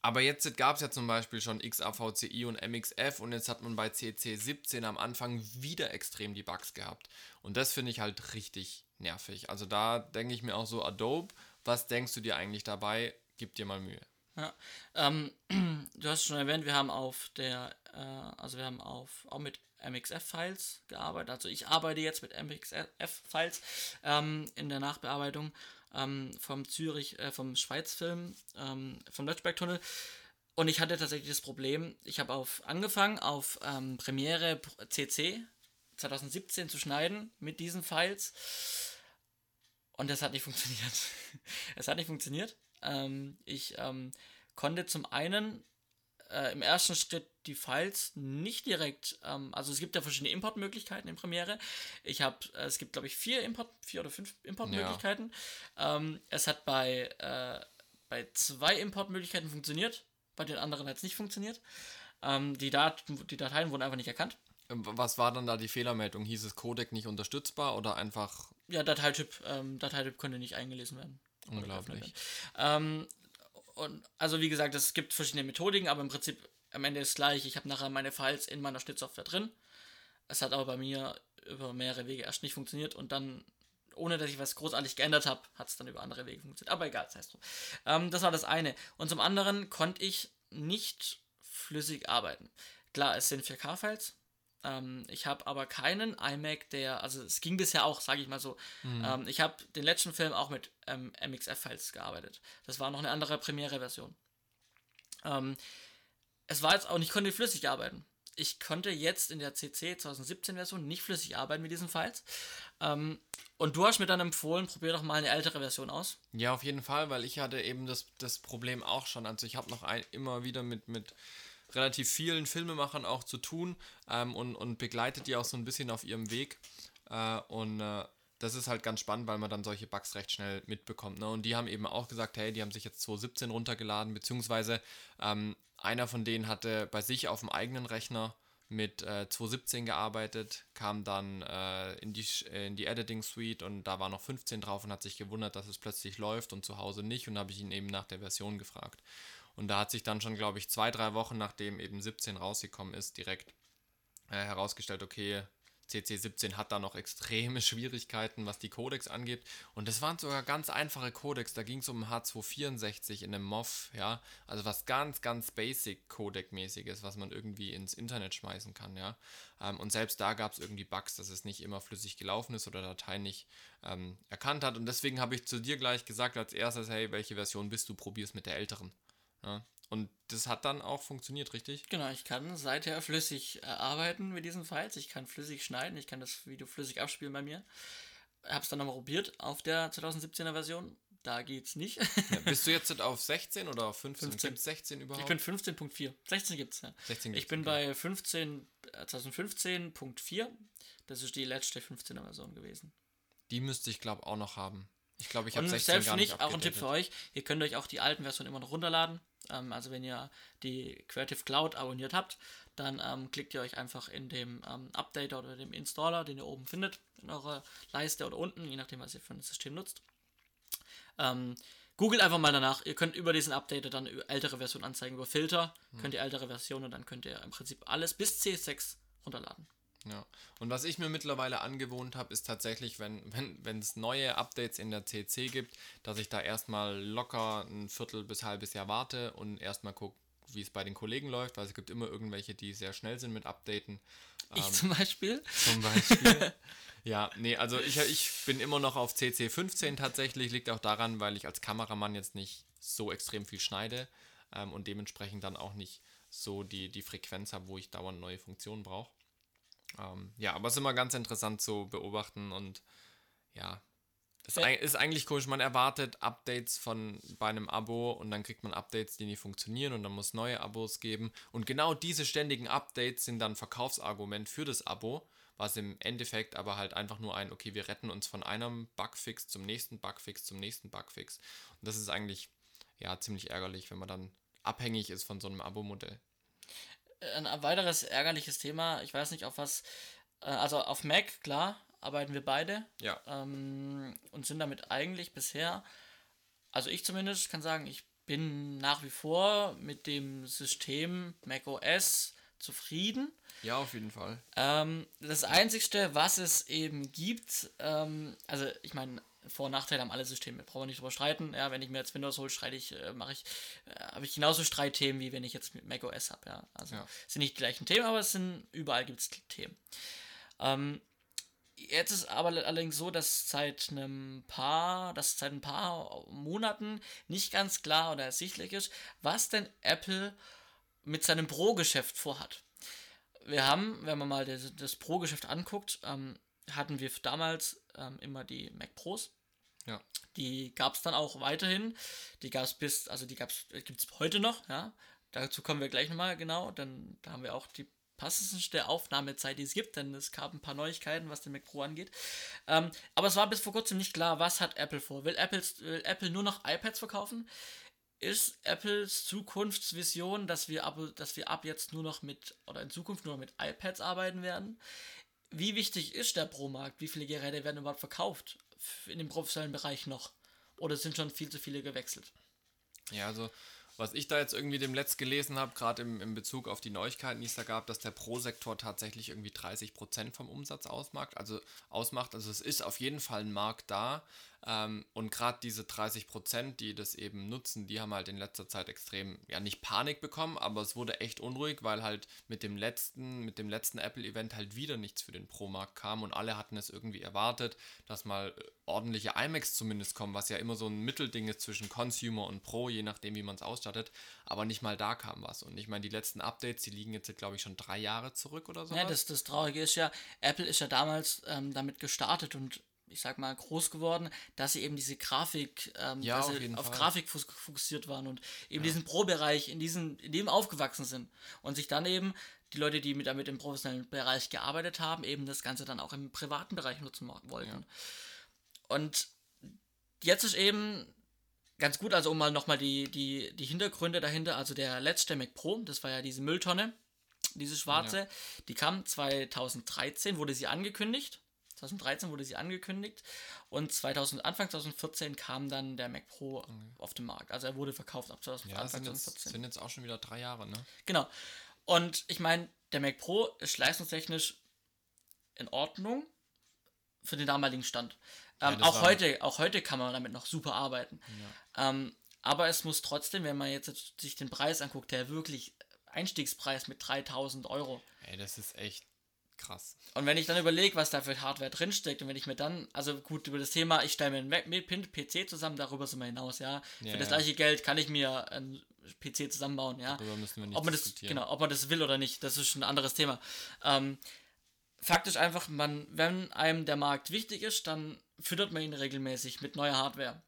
aber jetzt gab es ja zum Beispiel schon XAVCI und MXF und jetzt hat man bei CC17 am Anfang wieder extrem die Bugs gehabt. Und das finde ich halt richtig nervig. Also da denke ich mir auch so, Adobe, was denkst du dir eigentlich dabei? Gib dir mal Mühe. Ja, ähm, [clears throat] du hast schon erwähnt, wir haben auf der, äh, also wir haben auf auch mit MXF-Files gearbeitet. Also ich arbeite jetzt mit MXF-Files ähm, in der Nachbearbeitung ähm, vom Zürich, äh, vom Schweizfilm, ähm, vom Lötschberg-Tunnel. Und ich hatte tatsächlich das Problem, ich habe auf angefangen auf ähm, Premiere CC 2017 zu schneiden mit diesen Files. Und das hat nicht funktioniert. [laughs] es hat nicht funktioniert. Ähm, ich ähm, konnte zum einen äh, im ersten Schritt die Files nicht direkt, ähm, also es gibt ja verschiedene Importmöglichkeiten in Premiere. Ich habe, äh, es gibt glaube ich vier Import, vier oder fünf Importmöglichkeiten. Ja. Ähm, es hat bei, äh, bei zwei Importmöglichkeiten funktioniert, bei den anderen hat es nicht funktioniert. Ähm, die, Dat die Dateien wurden einfach nicht erkannt. Was war dann da die Fehlermeldung? Hieß es Codec nicht unterstützbar oder einfach. Ja, Dateityp, ähm, Dateityp konnte nicht eingelesen werden. Unglaublich. Ähm, und also wie gesagt, es gibt verschiedene Methodiken, aber im Prinzip am Ende ist gleich. Ich habe nachher meine Files in meiner Schnittsoftware drin. Es hat aber bei mir über mehrere Wege erst nicht funktioniert und dann, ohne dass ich was großartig geändert habe, hat es dann über andere Wege funktioniert. Aber egal, das heißt so. Ähm, das war das eine. Und zum anderen konnte ich nicht flüssig arbeiten. Klar, es sind 4K-Files, ähm, ich habe aber keinen iMac, der, also es ging bisher auch, sage ich mal so. Mhm. Ähm, ich habe den letzten Film auch mit ähm, MXF-Files gearbeitet. Das war noch eine andere Premiere-Version. Ähm, es war jetzt auch nicht, konnte flüssig arbeiten. Ich konnte jetzt in der CC 2017-Version nicht flüssig arbeiten mit diesen Files. Ähm, und du hast mir dann empfohlen, probier doch mal eine ältere Version aus. Ja, auf jeden Fall, weil ich hatte eben das, das Problem auch schon. Also ich habe noch ein, immer wieder mit, mit relativ vielen Filmemachern auch zu tun ähm, und, und begleitet die auch so ein bisschen auf ihrem Weg. Äh, und äh, das ist halt ganz spannend, weil man dann solche Bugs recht schnell mitbekommt. Ne? Und die haben eben auch gesagt, hey, die haben sich jetzt 2017 runtergeladen, beziehungsweise ähm, einer von denen hatte bei sich auf dem eigenen Rechner mit äh, 2017 gearbeitet, kam dann äh, in, die, in die Editing Suite und da war noch 15 drauf und hat sich gewundert, dass es plötzlich läuft und zu Hause nicht und habe ich ihn eben nach der Version gefragt. Und da hat sich dann schon, glaube ich, zwei, drei Wochen nachdem eben 17 rausgekommen ist, direkt äh, herausgestellt, okay, CC17 hat da noch extreme [laughs] Schwierigkeiten, was die Codecs angeht. Und das waren sogar ganz einfache Codecs. Da ging es um H264 in einem MOV, ja. Also was ganz, ganz basic Codec-mäßiges, was man irgendwie ins Internet schmeißen kann, ja. Ähm, und selbst da gab es irgendwie Bugs, dass es nicht immer flüssig gelaufen ist oder Dateien nicht ähm, erkannt hat. Und deswegen habe ich zu dir gleich gesagt als erstes, hey, welche Version bist du? Probier's mit der älteren. Ja. Und das hat dann auch funktioniert, richtig? Genau, ich kann seither flüssig äh, arbeiten mit diesen Files. Ich kann flüssig schneiden, ich kann das Video flüssig abspielen bei mir. Hab's dann nochmal probiert auf der 2017er Version. Da geht's nicht. Ja, [laughs] bist du jetzt auf 16 oder auf 15? 15. Gibt's 16 überhaupt? Ich bin 15.4. 16 gibt's ja. 16 gibt's, ich bin okay. bei 15, 2015.4. Das ist die letzte 15er Version gewesen. Die müsste ich glaube auch noch haben. Ich glaube, ich habe 16 selbst gar nicht, nicht auch ein Tipp für euch. Ihr könnt euch auch die alten Versionen immer noch runterladen. Ähm, also wenn ihr die Creative Cloud abonniert habt, dann ähm, klickt ihr euch einfach in dem ähm, Updater oder dem Installer, den ihr oben findet, in eurer Leiste oder unten, je nachdem, was ihr für ein System nutzt. Ähm, googelt einfach mal danach. Ihr könnt über diesen Updater dann ältere Versionen anzeigen. Über Filter hm. könnt ihr ältere Versionen und dann könnt ihr im Prinzip alles bis C6 runterladen. Ja. Und was ich mir mittlerweile angewohnt habe, ist tatsächlich, wenn [laughs] wenn es neue Updates in der CC gibt, dass ich da erstmal locker ein Viertel bis halbes Jahr warte und erstmal gucke, wie es bei den Kollegen läuft, weil es gibt immer irgendwelche, die sehr schnell sind mit Updaten. Ich ähm, zum Beispiel. Zum Beispiel. [laughs] ja, nee, also ich, ich bin immer noch auf CC 15 tatsächlich, liegt auch daran, weil ich als Kameramann jetzt nicht so extrem viel schneide ähm, und dementsprechend dann auch nicht so die, die Frequenz habe, wo ich dauernd neue Funktionen brauche. Ähm, ja, aber es ist immer ganz interessant zu beobachten und ja, es ja. ist eigentlich komisch. Man erwartet Updates von bei einem Abo und dann kriegt man Updates, die nicht funktionieren und dann muss neue Abos geben. Und genau diese ständigen Updates sind dann Verkaufsargument für das Abo, was im Endeffekt aber halt einfach nur ein, okay, wir retten uns von einem Bugfix zum nächsten Bugfix zum nächsten Bugfix. Und das ist eigentlich ja ziemlich ärgerlich, wenn man dann abhängig ist von so einem Abo-Modell ein weiteres ärgerliches Thema, ich weiß nicht, auf was, äh, also auf Mac, klar, arbeiten wir beide. Ja. Ähm, und sind damit eigentlich bisher, also ich zumindest kann sagen, ich bin nach wie vor mit dem System Mac OS zufrieden. Ja, auf jeden Fall. Ähm, das Einzige, was es eben gibt, ähm, also ich meine, vor- und Nachteile haben alle Systeme. Brauchen wir nicht drüber streiten. Ja, wenn ich mir jetzt Windows hole, streite ich, äh, mache ich, äh, habe ich genauso Streitthemen, wie wenn ich jetzt Mac OS habe. Ja. Also ja. sind nicht die gleichen Themen, aber es sind überall gibt es Themen. Ähm, jetzt ist aber allerdings so, dass seit einem paar, dass seit ein paar Monaten nicht ganz klar oder ersichtlich ist, was denn Apple mit seinem Pro-Geschäft vorhat. Wir haben, wenn man mal das, das Pro-Geschäft anguckt, ähm, hatten wir damals ähm, immer die Mac Pros. Ja. Die gab es dann auch weiterhin. Die gab es bis, also die gab's, gibt es heute noch, ja. Dazu kommen wir gleich nochmal genau. Dann da haben wir auch die passendste Aufnahmezeit, die es gibt, denn es gab ein paar Neuigkeiten, was den Mac Pro angeht. Ähm, aber es war bis vor kurzem nicht klar, was hat Apple vor. Will, Apples, will Apple nur noch iPads verkaufen? Ist Apples Zukunftsvision, dass wir, ab, dass wir ab jetzt nur noch mit, oder in Zukunft nur noch mit iPads arbeiten werden? Wie wichtig ist der Pro-Markt? Wie viele Geräte werden überhaupt verkauft in dem professionellen Bereich noch? Oder sind schon viel zu viele gewechselt? Ja, also was ich da jetzt irgendwie dem Letzt gelesen habe, gerade im, im Bezug auf die Neuigkeiten, die es da gab, dass der Pro-Sektor tatsächlich irgendwie 30% vom Umsatz ausmacht. Also ausmacht. Also es ist auf jeden Fall ein Markt da. Ähm, und gerade diese 30 Prozent, die das eben nutzen, die haben halt in letzter Zeit extrem, ja nicht Panik bekommen, aber es wurde echt unruhig, weil halt mit dem letzten, mit dem letzten Apple-Event halt wieder nichts für den Pro-Markt kam und alle hatten es irgendwie erwartet, dass mal äh, ordentliche iMacs zumindest kommen, was ja immer so ein Mittelding ist zwischen Consumer und Pro, je nachdem wie man es ausstattet, aber nicht mal da kam was. Und ich meine, die letzten Updates, die liegen jetzt, glaube ich, schon drei Jahre zurück oder so. Ja, das, das Traurige ist ja, Apple ist ja damals ähm, damit gestartet und ich sag mal, groß geworden, dass sie eben diese Grafik, ähm, ja, auf, auf. Grafik fokussiert waren und eben ja. diesen Pro-Bereich, in, diesen, in dem aufgewachsen sind und sich dann eben die Leute, die mit damit im professionellen Bereich gearbeitet haben, eben das Ganze dann auch im privaten Bereich nutzen wollten. Ja. Und jetzt ist eben ganz gut, also um mal nochmal die, die, die Hintergründe dahinter, also der letzte Mac Pro, das war ja diese Mülltonne, diese schwarze, ja. die kam 2013, wurde sie angekündigt 2013 wurde sie angekündigt und 2000, Anfang 2014 kam dann der Mac Pro okay. auf den Markt. Also er wurde verkauft ab 2000, ja, Anfang sind 2014. Jetzt, sind jetzt auch schon wieder drei Jahre, ne? Genau. Und ich meine, der Mac Pro ist leistungstechnisch in Ordnung für den damaligen Stand. Ähm, ja, auch, heute, auch heute kann man damit noch super arbeiten. Ja. Ähm, aber es muss trotzdem, wenn man jetzt sich den Preis anguckt, der wirklich Einstiegspreis mit 3000 Euro. Ey, das ist echt Krass. Und wenn ich dann überlege, was da für Hardware drinsteckt und wenn ich mir dann, also gut, über das Thema, ich stelle mir einen PC zusammen, darüber sind wir hinaus, ja. ja für das ja. gleiche Geld kann ich mir einen PC zusammenbauen, ja. Darüber müssen wir nicht ob man das, Genau, ob man das will oder nicht, das ist ein anderes Thema. Ähm, Fakt ist einfach, man, wenn einem der Markt wichtig ist, dann füttert man ihn regelmäßig mit neuer Hardware.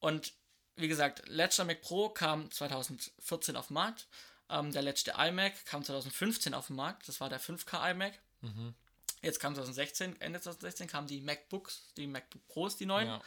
Und wie gesagt, letzter Mac Pro kam 2014 auf den Markt. Ähm, der letzte iMac kam 2015 auf den Markt. Das war der 5K iMac. Mhm. Jetzt kam 2016, Ende 2016 kamen die MacBooks, die MacBook Pros, die neuen. Ja.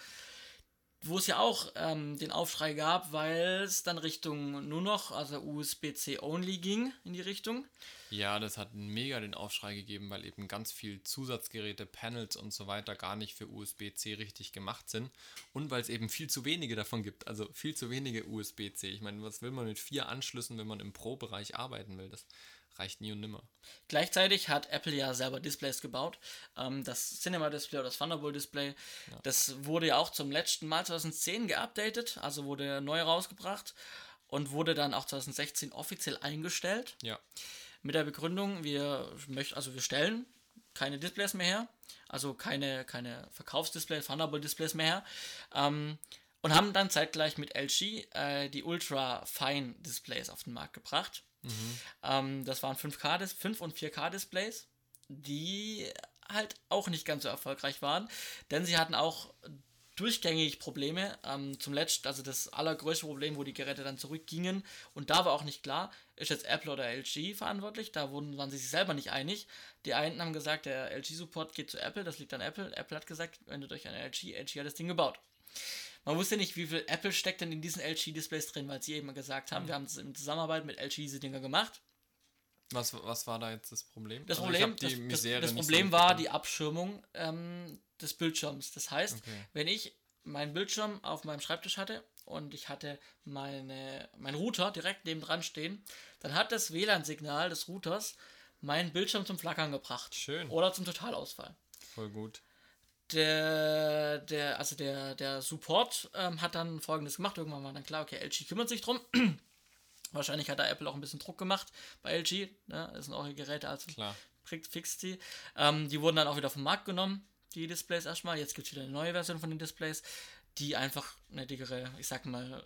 Wo es ja auch ähm, den Aufschrei gab, weil es dann Richtung nur noch, also USB-C only ging in die Richtung. Ja, das hat mega den Aufschrei gegeben, weil eben ganz viel Zusatzgeräte, Panels und so weiter gar nicht für USB-C richtig gemacht sind. Und weil es eben viel zu wenige davon gibt. Also viel zu wenige USB-C. Ich meine, was will man mit vier Anschlüssen, wenn man im Pro-Bereich arbeiten will? Das reicht nie und nimmer. Gleichzeitig hat Apple ja selber Displays gebaut. Ähm, das Cinema Display oder das Thunderbolt Display, ja. das wurde ja auch zum letzten Mal 2010 geupdatet, also wurde neu rausgebracht und wurde dann auch 2016 offiziell eingestellt. Ja. Mit der Begründung, wir möchten, also wir stellen keine Displays mehr her, also keine, keine Verkaufsdisplays, Thunderbolt-Displays mehr her. Ähm, und haben dann zeitgleich mit LG äh, die Ultra Fine Displays auf den Markt gebracht. Mhm. Ähm, das waren 5K, 5 und 4K Displays, die halt auch nicht ganz so erfolgreich waren, denn sie hatten auch durchgängig Probleme. Ähm, zum letzten, also das allergrößte Problem, wo die Geräte dann zurückgingen. Und da war auch nicht klar, ist jetzt Apple oder LG verantwortlich. Da wurden, waren sie sich selber nicht einig. Die einen haben gesagt, der LG-Support geht zu Apple, das liegt an Apple. Apple hat gesagt, wendet euch an LG. LG hat das Ding gebaut. Man wusste nicht, wie viel Apple steckt denn in diesen LG-Displays drin, weil sie eben gesagt haben, mhm. wir haben es in Zusammenarbeit mit LG diese Dinger gemacht. Was, was war da jetzt das Problem? Das also Problem, das, das, das Problem so war die Abschirmung ähm, des Bildschirms. Das heißt, okay. wenn ich meinen Bildschirm auf meinem Schreibtisch hatte und ich hatte meine, meinen Router direkt neben dran stehen, dann hat das WLAN-Signal des Routers meinen Bildschirm zum Flackern gebracht. Schön. Oder zum Totalausfall. Voll gut. Der, der, also der, der Support ähm, hat dann folgendes gemacht. Irgendwann war dann klar, okay, LG kümmert sich drum. [clears throat] Wahrscheinlich hat da Apple auch ein bisschen Druck gemacht bei LG. Ne? Das sind auch Geräte, also Klar. fixt die. Ähm, die wurden dann auch wieder vom Markt genommen, die Displays erstmal. Jetzt gibt es wieder eine neue Version von den Displays, die einfach eine dickere, ich sag mal,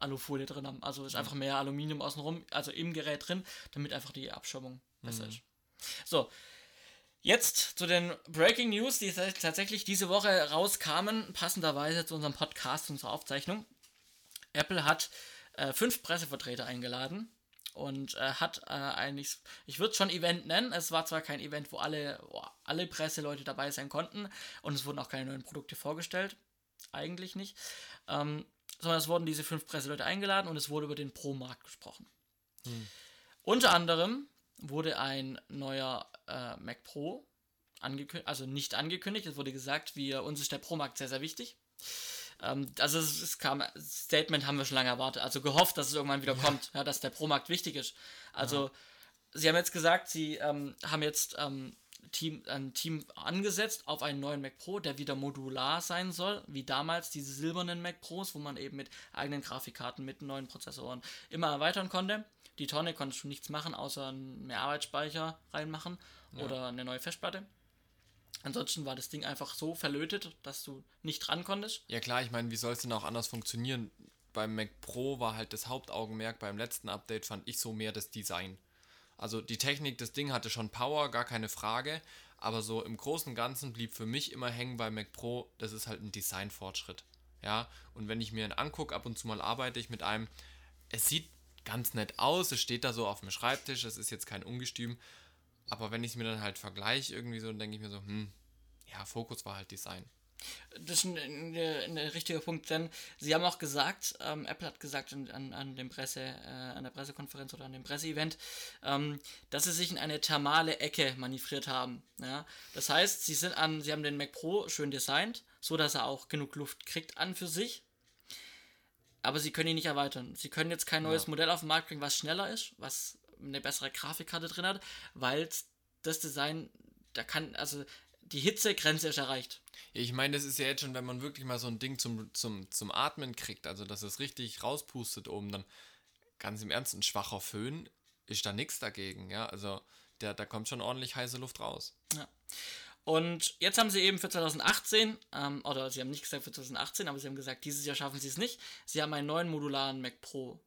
Alufolie drin haben. Also ist mhm. einfach mehr Aluminium außenrum, also im Gerät drin, damit einfach die Abschirmung besser mhm. ist. So, Jetzt zu den Breaking News, die tatsächlich diese Woche rauskamen, passenderweise zu unserem Podcast und zur Aufzeichnung. Apple hat äh, fünf Pressevertreter eingeladen und äh, hat äh, eigentlich, ich würde es schon Event nennen, es war zwar kein Event, wo alle, oh, alle Presseleute dabei sein konnten und es wurden auch keine neuen Produkte vorgestellt, eigentlich nicht, ähm, sondern es wurden diese fünf Presseleute eingeladen und es wurde über den Pro-Markt gesprochen. Hm. Unter anderem wurde ein neuer äh, Mac Pro angekündigt, also nicht angekündigt, es wurde gesagt, wir, uns ist der Pro-Markt sehr, sehr wichtig. Ähm, also es, es, kam, Statement haben wir schon lange erwartet, also gehofft, dass es irgendwann wieder ja. kommt, ja, dass der Pro-Markt wichtig ist. Also ja. sie haben jetzt gesagt, sie ähm, haben jetzt ähm, Team, ein Team angesetzt auf einen neuen Mac Pro, der wieder modular sein soll, wie damals diese silbernen Mac Pros, wo man eben mit eigenen Grafikkarten, mit neuen Prozessoren immer erweitern konnte. Die Tonne konntest du nichts machen, außer mehr Arbeitsspeicher reinmachen ja. oder eine neue Festplatte. Ansonsten war das Ding einfach so verlötet, dass du nicht ran konntest. Ja klar, ich meine, wie soll es denn auch anders funktionieren? Beim Mac Pro war halt das Hauptaugenmerk beim letzten Update, fand ich so mehr das Design. Also die Technik, das Ding hatte schon Power, gar keine Frage, aber so im Großen und Ganzen blieb für mich immer hängen bei Mac Pro, das ist halt ein Designfortschritt. Ja, und wenn ich mir einen angucke, ab und zu mal arbeite ich mit einem, es sieht ganz nett aus, es steht da so auf dem Schreibtisch, es ist jetzt kein Ungestüm, aber wenn ich es mir dann halt vergleiche, irgendwie so, dann denke ich mir so, hm, ja, Fokus war halt Design. Das ist ein, ein, ein, richtiger Punkt, denn sie haben auch gesagt, ähm, Apple hat gesagt an, an, dem Presse, äh, an der Pressekonferenz oder an dem Presseevent, ähm, dass sie sich in eine thermale Ecke manövriert haben. Ja? Das heißt, sie sind an, sie haben den Mac Pro schön designt, so dass er auch genug Luft kriegt an für sich. Aber sie können ihn nicht erweitern. Sie können jetzt kein neues ja. Modell auf den Markt bringen, was schneller ist, was eine bessere Grafikkarte drin hat, weil das Design, da kann, also die Hitzegrenze ist erreicht. Ich meine, das ist ja jetzt schon, wenn man wirklich mal so ein Ding zum, zum, zum Atmen kriegt, also dass es richtig rauspustet oben, dann ganz im Ernst, ein schwacher Föhn ist da nichts dagegen, ja, also der, da kommt schon ordentlich heiße Luft raus. Ja. Und jetzt haben sie eben für 2018, ähm, oder sie haben nicht gesagt für 2018, aber sie haben gesagt, dieses Jahr schaffen sie es nicht. Sie haben einen neuen modularen Mac Pro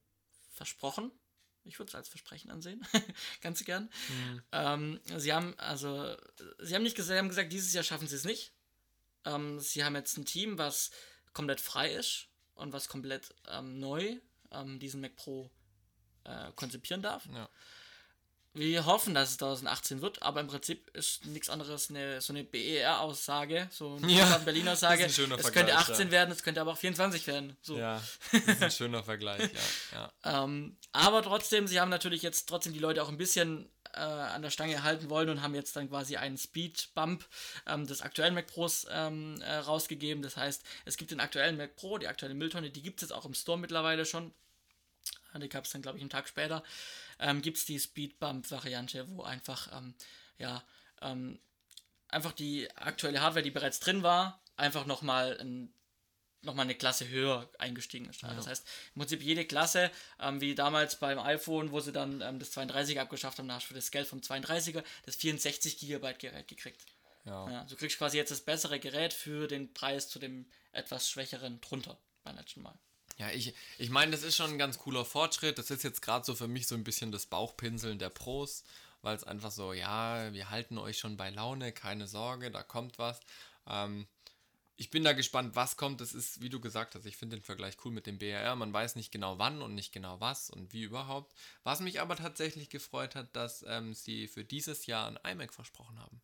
versprochen. Ich würde es als Versprechen ansehen, [laughs] ganz gern. Mhm. Ähm, sie haben also, sie haben nicht gesagt, sie haben gesagt, dieses Jahr schaffen sie es nicht. Ähm, sie haben jetzt ein Team, was komplett frei ist und was komplett ähm, neu ähm, diesen Mac Pro äh, konzipieren darf. Ja. Wir hoffen, dass es 2018 wird, aber im Prinzip ist nichts anderes eine, so eine BER-Aussage, so eine ja, Berliner Sage. Es könnte 18 ja. werden, es könnte aber auch 24 werden. So. Ja, das ist ein schöner Vergleich, ja. ja. [laughs] ähm, aber trotzdem, sie haben natürlich jetzt trotzdem die Leute auch ein bisschen äh, an der Stange halten wollen und haben jetzt dann quasi einen Speed-Bump ähm, des aktuellen Mac Pros ähm, äh, rausgegeben. Das heißt, es gibt den aktuellen Mac Pro, die aktuelle Mülltonne, die gibt es jetzt auch im Store mittlerweile schon. Die gab es dann, glaube ich, einen Tag später. Ähm, gibt es die Speedbump-Variante, wo einfach, ähm, ja, ähm, einfach die aktuelle Hardware, die bereits drin war, einfach nochmal ein nochmal eine Klasse höher eingestiegen ist. Ja. Das heißt, im Prinzip jede Klasse, ähm, wie damals beim iPhone, wo sie dann ähm, das 32er abgeschafft haben, da hast du für das Geld vom 32er das 64 GB Gerät gekriegt. Ja. ja. Du kriegst quasi jetzt das bessere Gerät für den Preis zu dem etwas schwächeren drunter beim letzten Mal. Ja, ich, ich meine, das ist schon ein ganz cooler Fortschritt. Das ist jetzt gerade so für mich so ein bisschen das Bauchpinseln der Pros, weil es einfach so, ja, wir halten euch schon bei Laune, keine Sorge, da kommt was. Ähm, ich bin da gespannt, was kommt. Das ist, wie du gesagt hast, ich finde den Vergleich cool mit dem BRR. Man weiß nicht genau wann und nicht genau was und wie überhaupt. Was mich aber tatsächlich gefreut hat, dass ähm, sie für dieses Jahr ein iMac versprochen haben.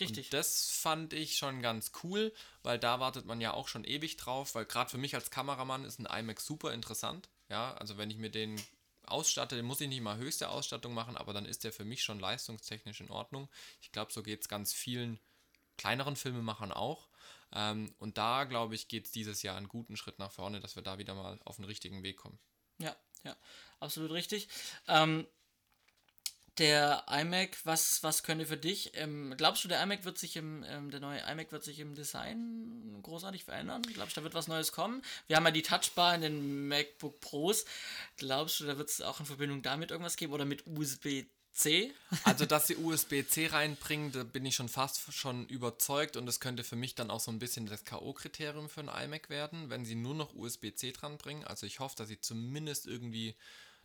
Richtig. Und das fand ich schon ganz cool, weil da wartet man ja auch schon ewig drauf, weil gerade für mich als Kameramann ist ein iMac super interessant. Ja, also wenn ich mir den ausstatte, dann muss ich nicht mal höchste Ausstattung machen, aber dann ist der für mich schon leistungstechnisch in Ordnung. Ich glaube, so geht es ganz vielen kleineren Filmemachern auch. Ähm, und da, glaube ich, geht es dieses Jahr einen guten Schritt nach vorne, dass wir da wieder mal auf den richtigen Weg kommen. Ja, ja, absolut richtig. Ähm, der iMac, was, was könnte für dich? Ähm, glaubst du, der iMac wird sich im, ähm, der neue iMac wird sich im Design großartig verändern? Glaubst du, da wird was Neues kommen? Wir haben ja die Touchbar in den MacBook Pros. Glaubst du, da wird es auch in Verbindung damit irgendwas geben oder mit USB C? Also, dass sie USB-C reinbringen, da bin ich schon fast schon überzeugt und das könnte für mich dann auch so ein bisschen das K.O.-Kriterium für ein iMac werden, wenn sie nur noch USB-C dran bringen. Also, ich hoffe, dass sie zumindest irgendwie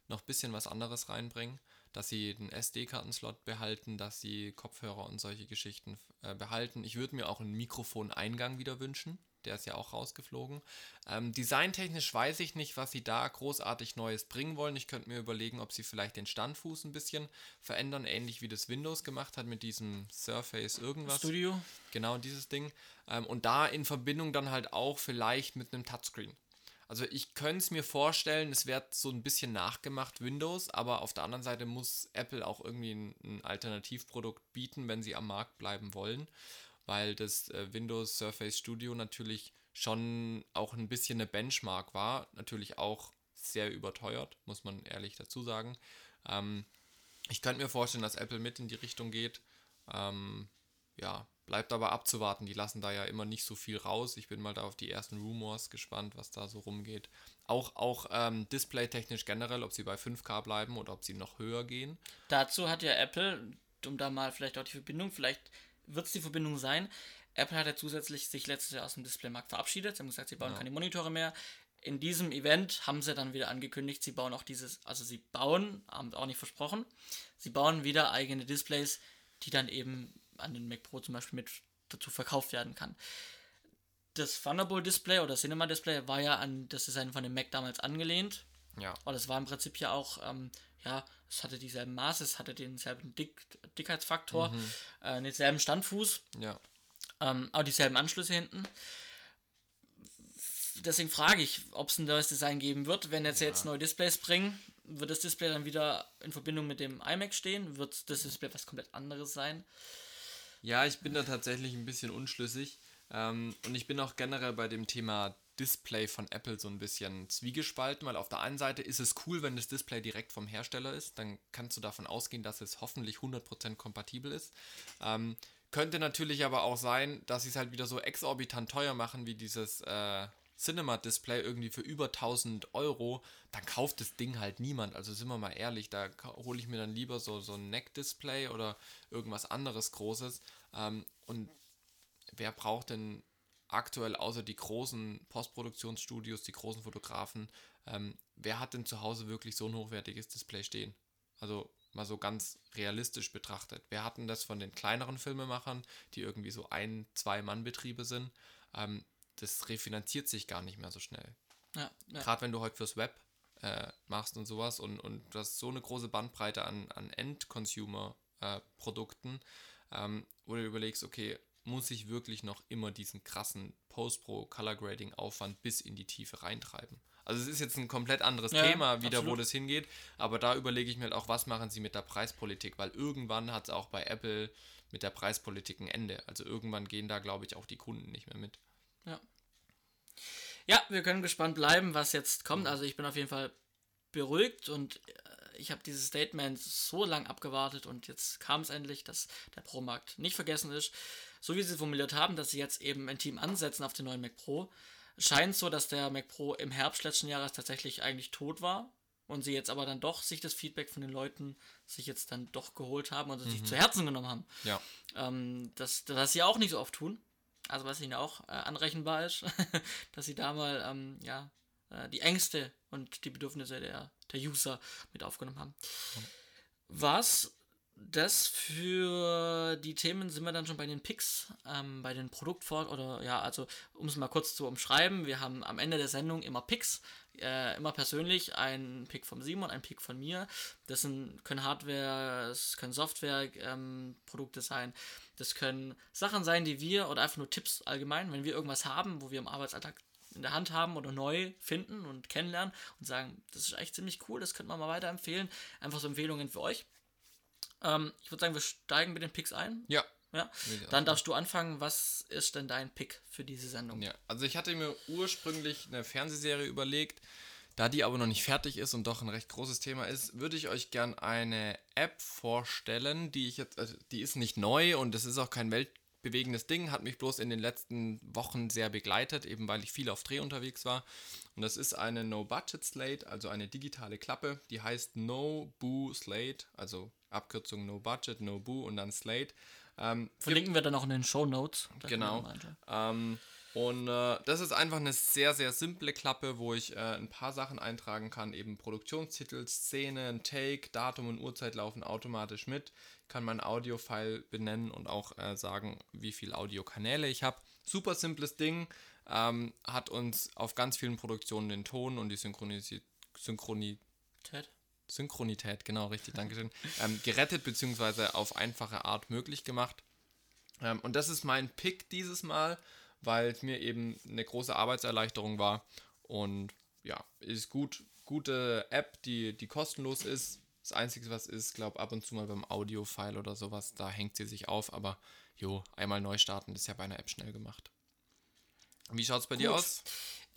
noch ein bisschen was anderes reinbringen dass sie den SD-Kartenslot behalten, dass sie Kopfhörer und solche Geschichten äh, behalten. Ich würde mir auch einen Mikrofoneingang wieder wünschen. Der ist ja auch rausgeflogen. Ähm, designtechnisch weiß ich nicht, was sie da großartig Neues bringen wollen. Ich könnte mir überlegen, ob sie vielleicht den Standfuß ein bisschen verändern, ähnlich wie das Windows gemacht hat mit diesem Surface irgendwas. Studio. Genau, dieses Ding. Ähm, und da in Verbindung dann halt auch vielleicht mit einem Touchscreen. Also ich könnte es mir vorstellen, es wird so ein bisschen nachgemacht Windows, aber auf der anderen Seite muss Apple auch irgendwie ein, ein Alternativprodukt bieten, wenn sie am Markt bleiben wollen, weil das äh, Windows Surface Studio natürlich schon auch ein bisschen eine Benchmark war, natürlich auch sehr überteuert, muss man ehrlich dazu sagen. Ähm, ich könnte mir vorstellen, dass Apple mit in die Richtung geht. Ähm, ja, Bleibt aber abzuwarten, die lassen da ja immer nicht so viel raus. Ich bin mal da auf die ersten Rumors gespannt, was da so rumgeht. Auch, auch ähm, displaytechnisch generell, ob sie bei 5K bleiben oder ob sie noch höher gehen. Dazu hat ja Apple, um da mal vielleicht auch die Verbindung, vielleicht wird es die Verbindung sein. Apple hat ja zusätzlich sich letztes Jahr aus dem Displaymarkt verabschiedet. Sie haben gesagt, sie bauen ja. keine Monitore mehr. In diesem Event haben sie dann wieder angekündigt, sie bauen auch dieses, also sie bauen, haben auch nicht versprochen, sie bauen wieder eigene Displays, die dann eben an den Mac Pro zum Beispiel mit dazu verkauft werden kann. Das Thunderbolt Display oder Cinema Display war ja an das Design von dem Mac damals angelehnt. Ja. Und es war im Prinzip ja auch, ähm, ja, es hatte dieselben Maße, es hatte denselben Dick Dickheitsfaktor, mhm. äh, denselben Standfuß. Ja. Ähm, auch dieselben Anschlüsse hinten. Deswegen frage ich, ob es ein neues Design geben wird, wenn jetzt ja. jetzt neue Displays bringen. Wird das Display dann wieder in Verbindung mit dem iMac stehen? Wird das Display was komplett anderes sein? Ja, ich bin da tatsächlich ein bisschen unschlüssig. Ähm, und ich bin auch generell bei dem Thema Display von Apple so ein bisschen zwiegespalten, weil auf der einen Seite ist es cool, wenn das Display direkt vom Hersteller ist, dann kannst du davon ausgehen, dass es hoffentlich 100% kompatibel ist. Ähm, könnte natürlich aber auch sein, dass sie es halt wieder so exorbitant teuer machen, wie dieses äh, Cinema-Display irgendwie für über 1000 Euro, dann kauft das Ding halt niemand. Also sind wir mal ehrlich, da hole ich mir dann lieber so, so ein Neck-Display oder irgendwas anderes Großes. Ähm, und wer braucht denn aktuell außer die großen Postproduktionsstudios, die großen Fotografen, ähm, wer hat denn zu Hause wirklich so ein hochwertiges Display stehen? Also mal so ganz realistisch betrachtet. Wer hat denn das von den kleineren Filmemachern, die irgendwie so ein, zwei Mann-Betriebe sind? Ähm, das refinanziert sich gar nicht mehr so schnell. Ja, ja. Gerade wenn du heute fürs Web äh, machst und sowas und, und du hast so eine große Bandbreite an, an End-Consumer-Produkten, äh, ähm, wo du überlegst, okay, muss ich wirklich noch immer diesen krassen Post-Pro-Color-Grading-Aufwand bis in die Tiefe reintreiben? Also es ist jetzt ein komplett anderes ja, Thema wieder, absolut. wo das hingeht, aber da überlege ich mir halt auch, was machen sie mit der Preispolitik, weil irgendwann hat es auch bei Apple mit der Preispolitik ein Ende. Also irgendwann gehen da, glaube ich, auch die Kunden nicht mehr mit. Ja. Ja, wir können gespannt bleiben, was jetzt kommt. Also ich bin auf jeden Fall beruhigt und äh, ich habe dieses Statement so lang abgewartet und jetzt kam es endlich, dass der Pro-Markt nicht vergessen ist. So wie sie formuliert haben, dass sie jetzt eben ein Team ansetzen auf den neuen Mac Pro, scheint so, dass der Mac Pro im Herbst letzten Jahres tatsächlich eigentlich tot war und sie jetzt aber dann doch sich das Feedback von den Leuten sich jetzt dann doch geholt haben und mhm. sich zu Herzen genommen haben. Ja. Ähm, das, das sie auch nicht so oft tun. Also was ihnen auch äh, anrechenbar ist, [laughs] dass sie da mal ähm, ja, äh, die Ängste und die Bedürfnisse der, der User mit aufgenommen haben. Mhm. Was das für die Themen sind wir dann schon bei den Picks, ähm, bei den Produktfort oder ja, also um es mal kurz zu umschreiben, wir haben am Ende der Sendung immer Picks, äh, immer persönlich, ein Pick von Simon, ein Pick von mir. Das sind, können Hardware, das können Software-Produkte ähm, sein, das können Sachen sein, die wir oder einfach nur Tipps allgemein, wenn wir irgendwas haben, wo wir im Arbeitsalltag in der Hand haben oder neu finden und kennenlernen und sagen, das ist echt ziemlich cool, das könnte man mal weiterempfehlen. Einfach so Empfehlungen für euch. Ähm, ich würde sagen, wir steigen mit den Picks ein. Ja. Ja. Dann darfst du anfangen. Was ist denn dein Pick für diese Sendung? Ja, also ich hatte mir ursprünglich eine Fernsehserie überlegt. Da die aber noch nicht fertig ist und doch ein recht großes Thema ist, würde ich euch gern eine App vorstellen, die ich jetzt, also die ist nicht neu und es ist auch kein weltbewegendes Ding, hat mich bloß in den letzten Wochen sehr begleitet, eben weil ich viel auf Dreh unterwegs war. Und das ist eine No-Budget-Slate, also eine digitale Klappe, die heißt No Boo Slate, also Abkürzung No Budget, No Boo und dann Slate. Ähm, Verlinken wir dann auch in den Show Notes. Genau. Ähm, und äh, das ist einfach eine sehr, sehr simple Klappe, wo ich äh, ein paar Sachen eintragen kann. Eben Produktionstitel, Szene, Take, Datum und Uhrzeit laufen automatisch mit. Ich kann mein Audio-File benennen und auch äh, sagen, wie viele Audiokanäle ich habe. Super simples Ding. Ähm, hat uns auf ganz vielen Produktionen den Ton und die Synchronisi Synchronität Synchronität, genau, richtig, Dankeschön, ähm, gerettet bzw. auf einfache Art möglich gemacht. Ähm, und das ist mein Pick dieses Mal, weil es mir eben eine große Arbeitserleichterung war. Und ja, ist gut, gute App, die, die kostenlos ist. Das Einzige, was ist, glaube ab und zu mal beim Audio-File oder sowas, da hängt sie sich auf, aber jo, einmal neu starten, ist ja bei einer App schnell gemacht. Wie schaut es bei Gut. dir aus?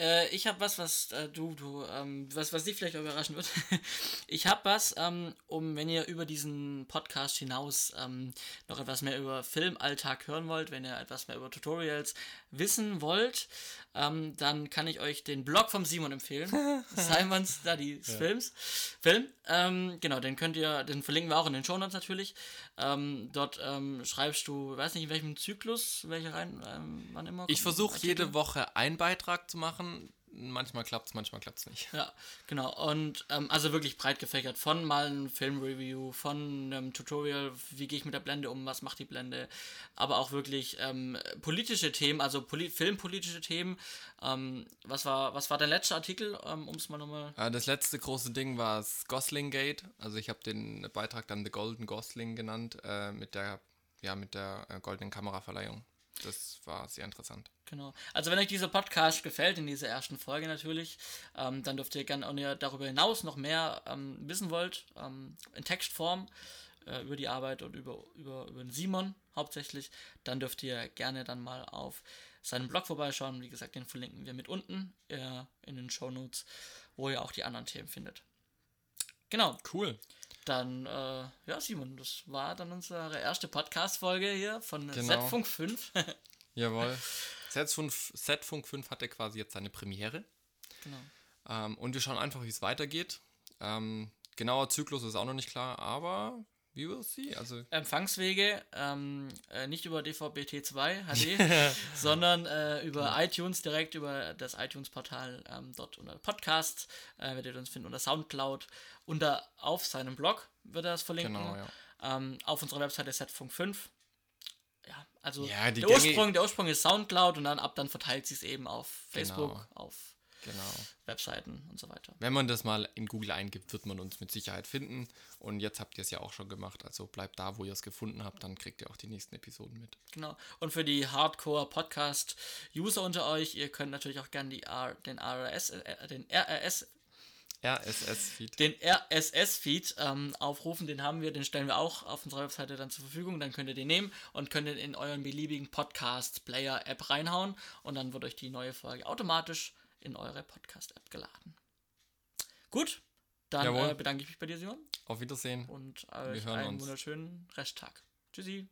Äh, ich habe was, was äh, du, du, ähm, was, was dich vielleicht auch überraschen wird. [laughs] ich habe was, ähm, um, wenn ihr über diesen Podcast hinaus ähm, noch etwas mehr über Filmalltag hören wollt, wenn ihr etwas mehr über Tutorials wissen wollt, ähm, dann kann ich euch den Blog vom Simon empfehlen. [laughs] Simon Studies ja. Films. Film. Ähm, genau, den könnt ihr, den verlinken wir auch in den Shownotes natürlich. Ähm, dort ähm, schreibst du, weiß nicht in welchem Zyklus, welche rein, ähm, wann immer. Ich versuche jede Woche einen Beitrag zu machen manchmal klappt es, manchmal klappt es nicht. Ja, genau. Und ähm, also wirklich breit gefächert. Von mal einem Filmreview, von einem Tutorial, wie gehe ich mit der Blende um, was macht die Blende, aber auch wirklich ähm, politische Themen, also poli filmpolitische Themen. Ähm, was, war, was war dein letzter Artikel, ähm, um es mal nochmal. Ja, das letzte große Ding war das Gosling Gate. Also ich habe den Beitrag dann The Golden Gosling genannt, äh, mit der, ja, mit der äh, goldenen Kameraverleihung. Das war sehr interessant. Genau. Also wenn euch dieser Podcast gefällt, in dieser ersten Folge natürlich, ähm, dann dürft ihr gerne, ihr darüber hinaus noch mehr ähm, wissen wollt, ähm, in Textform äh, über die Arbeit und über, über, über den Simon hauptsächlich, dann dürft ihr gerne dann mal auf seinem Blog vorbeischauen. Wie gesagt, den verlinken wir mit unten äh, in den Show Notes, wo ihr auch die anderen Themen findet. Genau. Cool. Dann, äh, ja, Simon, das war dann unsere erste Podcast-Folge hier von genau. Z-Funk 5. [laughs] Jawohl. Z-Funk 5 hatte quasi jetzt seine Premiere. Genau. Ähm, und wir schauen einfach, wie es weitergeht. Ähm, genauer Zyklus ist auch noch nicht klar, aber wie will see. Also Empfangswege ähm, äh, nicht über DVB-T2 HD, [laughs] sondern äh, über ja. iTunes, direkt über das iTunes-Portal ähm, dort unter Podcast, äh, werdet ihr uns finden unter Soundcloud, unter auf seinem Blog wird er das verlinken. Genau, ja. Ähm, auf unserer Webseite Setfunk 5. Ja, also ja, der, Ursprung, der Ursprung ist Soundcloud und dann ab dann verteilt sich es eben auf Facebook, genau. auf Genau. Webseiten und so weiter. Wenn man das mal in Google eingibt, wird man uns mit Sicherheit finden. Und jetzt habt ihr es ja auch schon gemacht. Also bleibt da, wo ihr es gefunden habt, dann kriegt ihr auch die nächsten Episoden mit. Genau. Und für die Hardcore-Podcast-User unter euch, ihr könnt natürlich auch gerne die R, den RS, äh, den RRS RSS-Feed. Den RSS-Feed ähm, aufrufen, den haben wir, den stellen wir auch auf unserer Webseite dann zur Verfügung. Dann könnt ihr den nehmen und könnt ihn in euren beliebigen Podcast-Player-App reinhauen und dann wird euch die neue Folge automatisch in eure Podcast-App geladen. Gut, Dann äh, bedanke ich mich bei dir, Simon. Auf Wiedersehen. Und euch einen uns. wunderschönen Resttag. Tschüssi.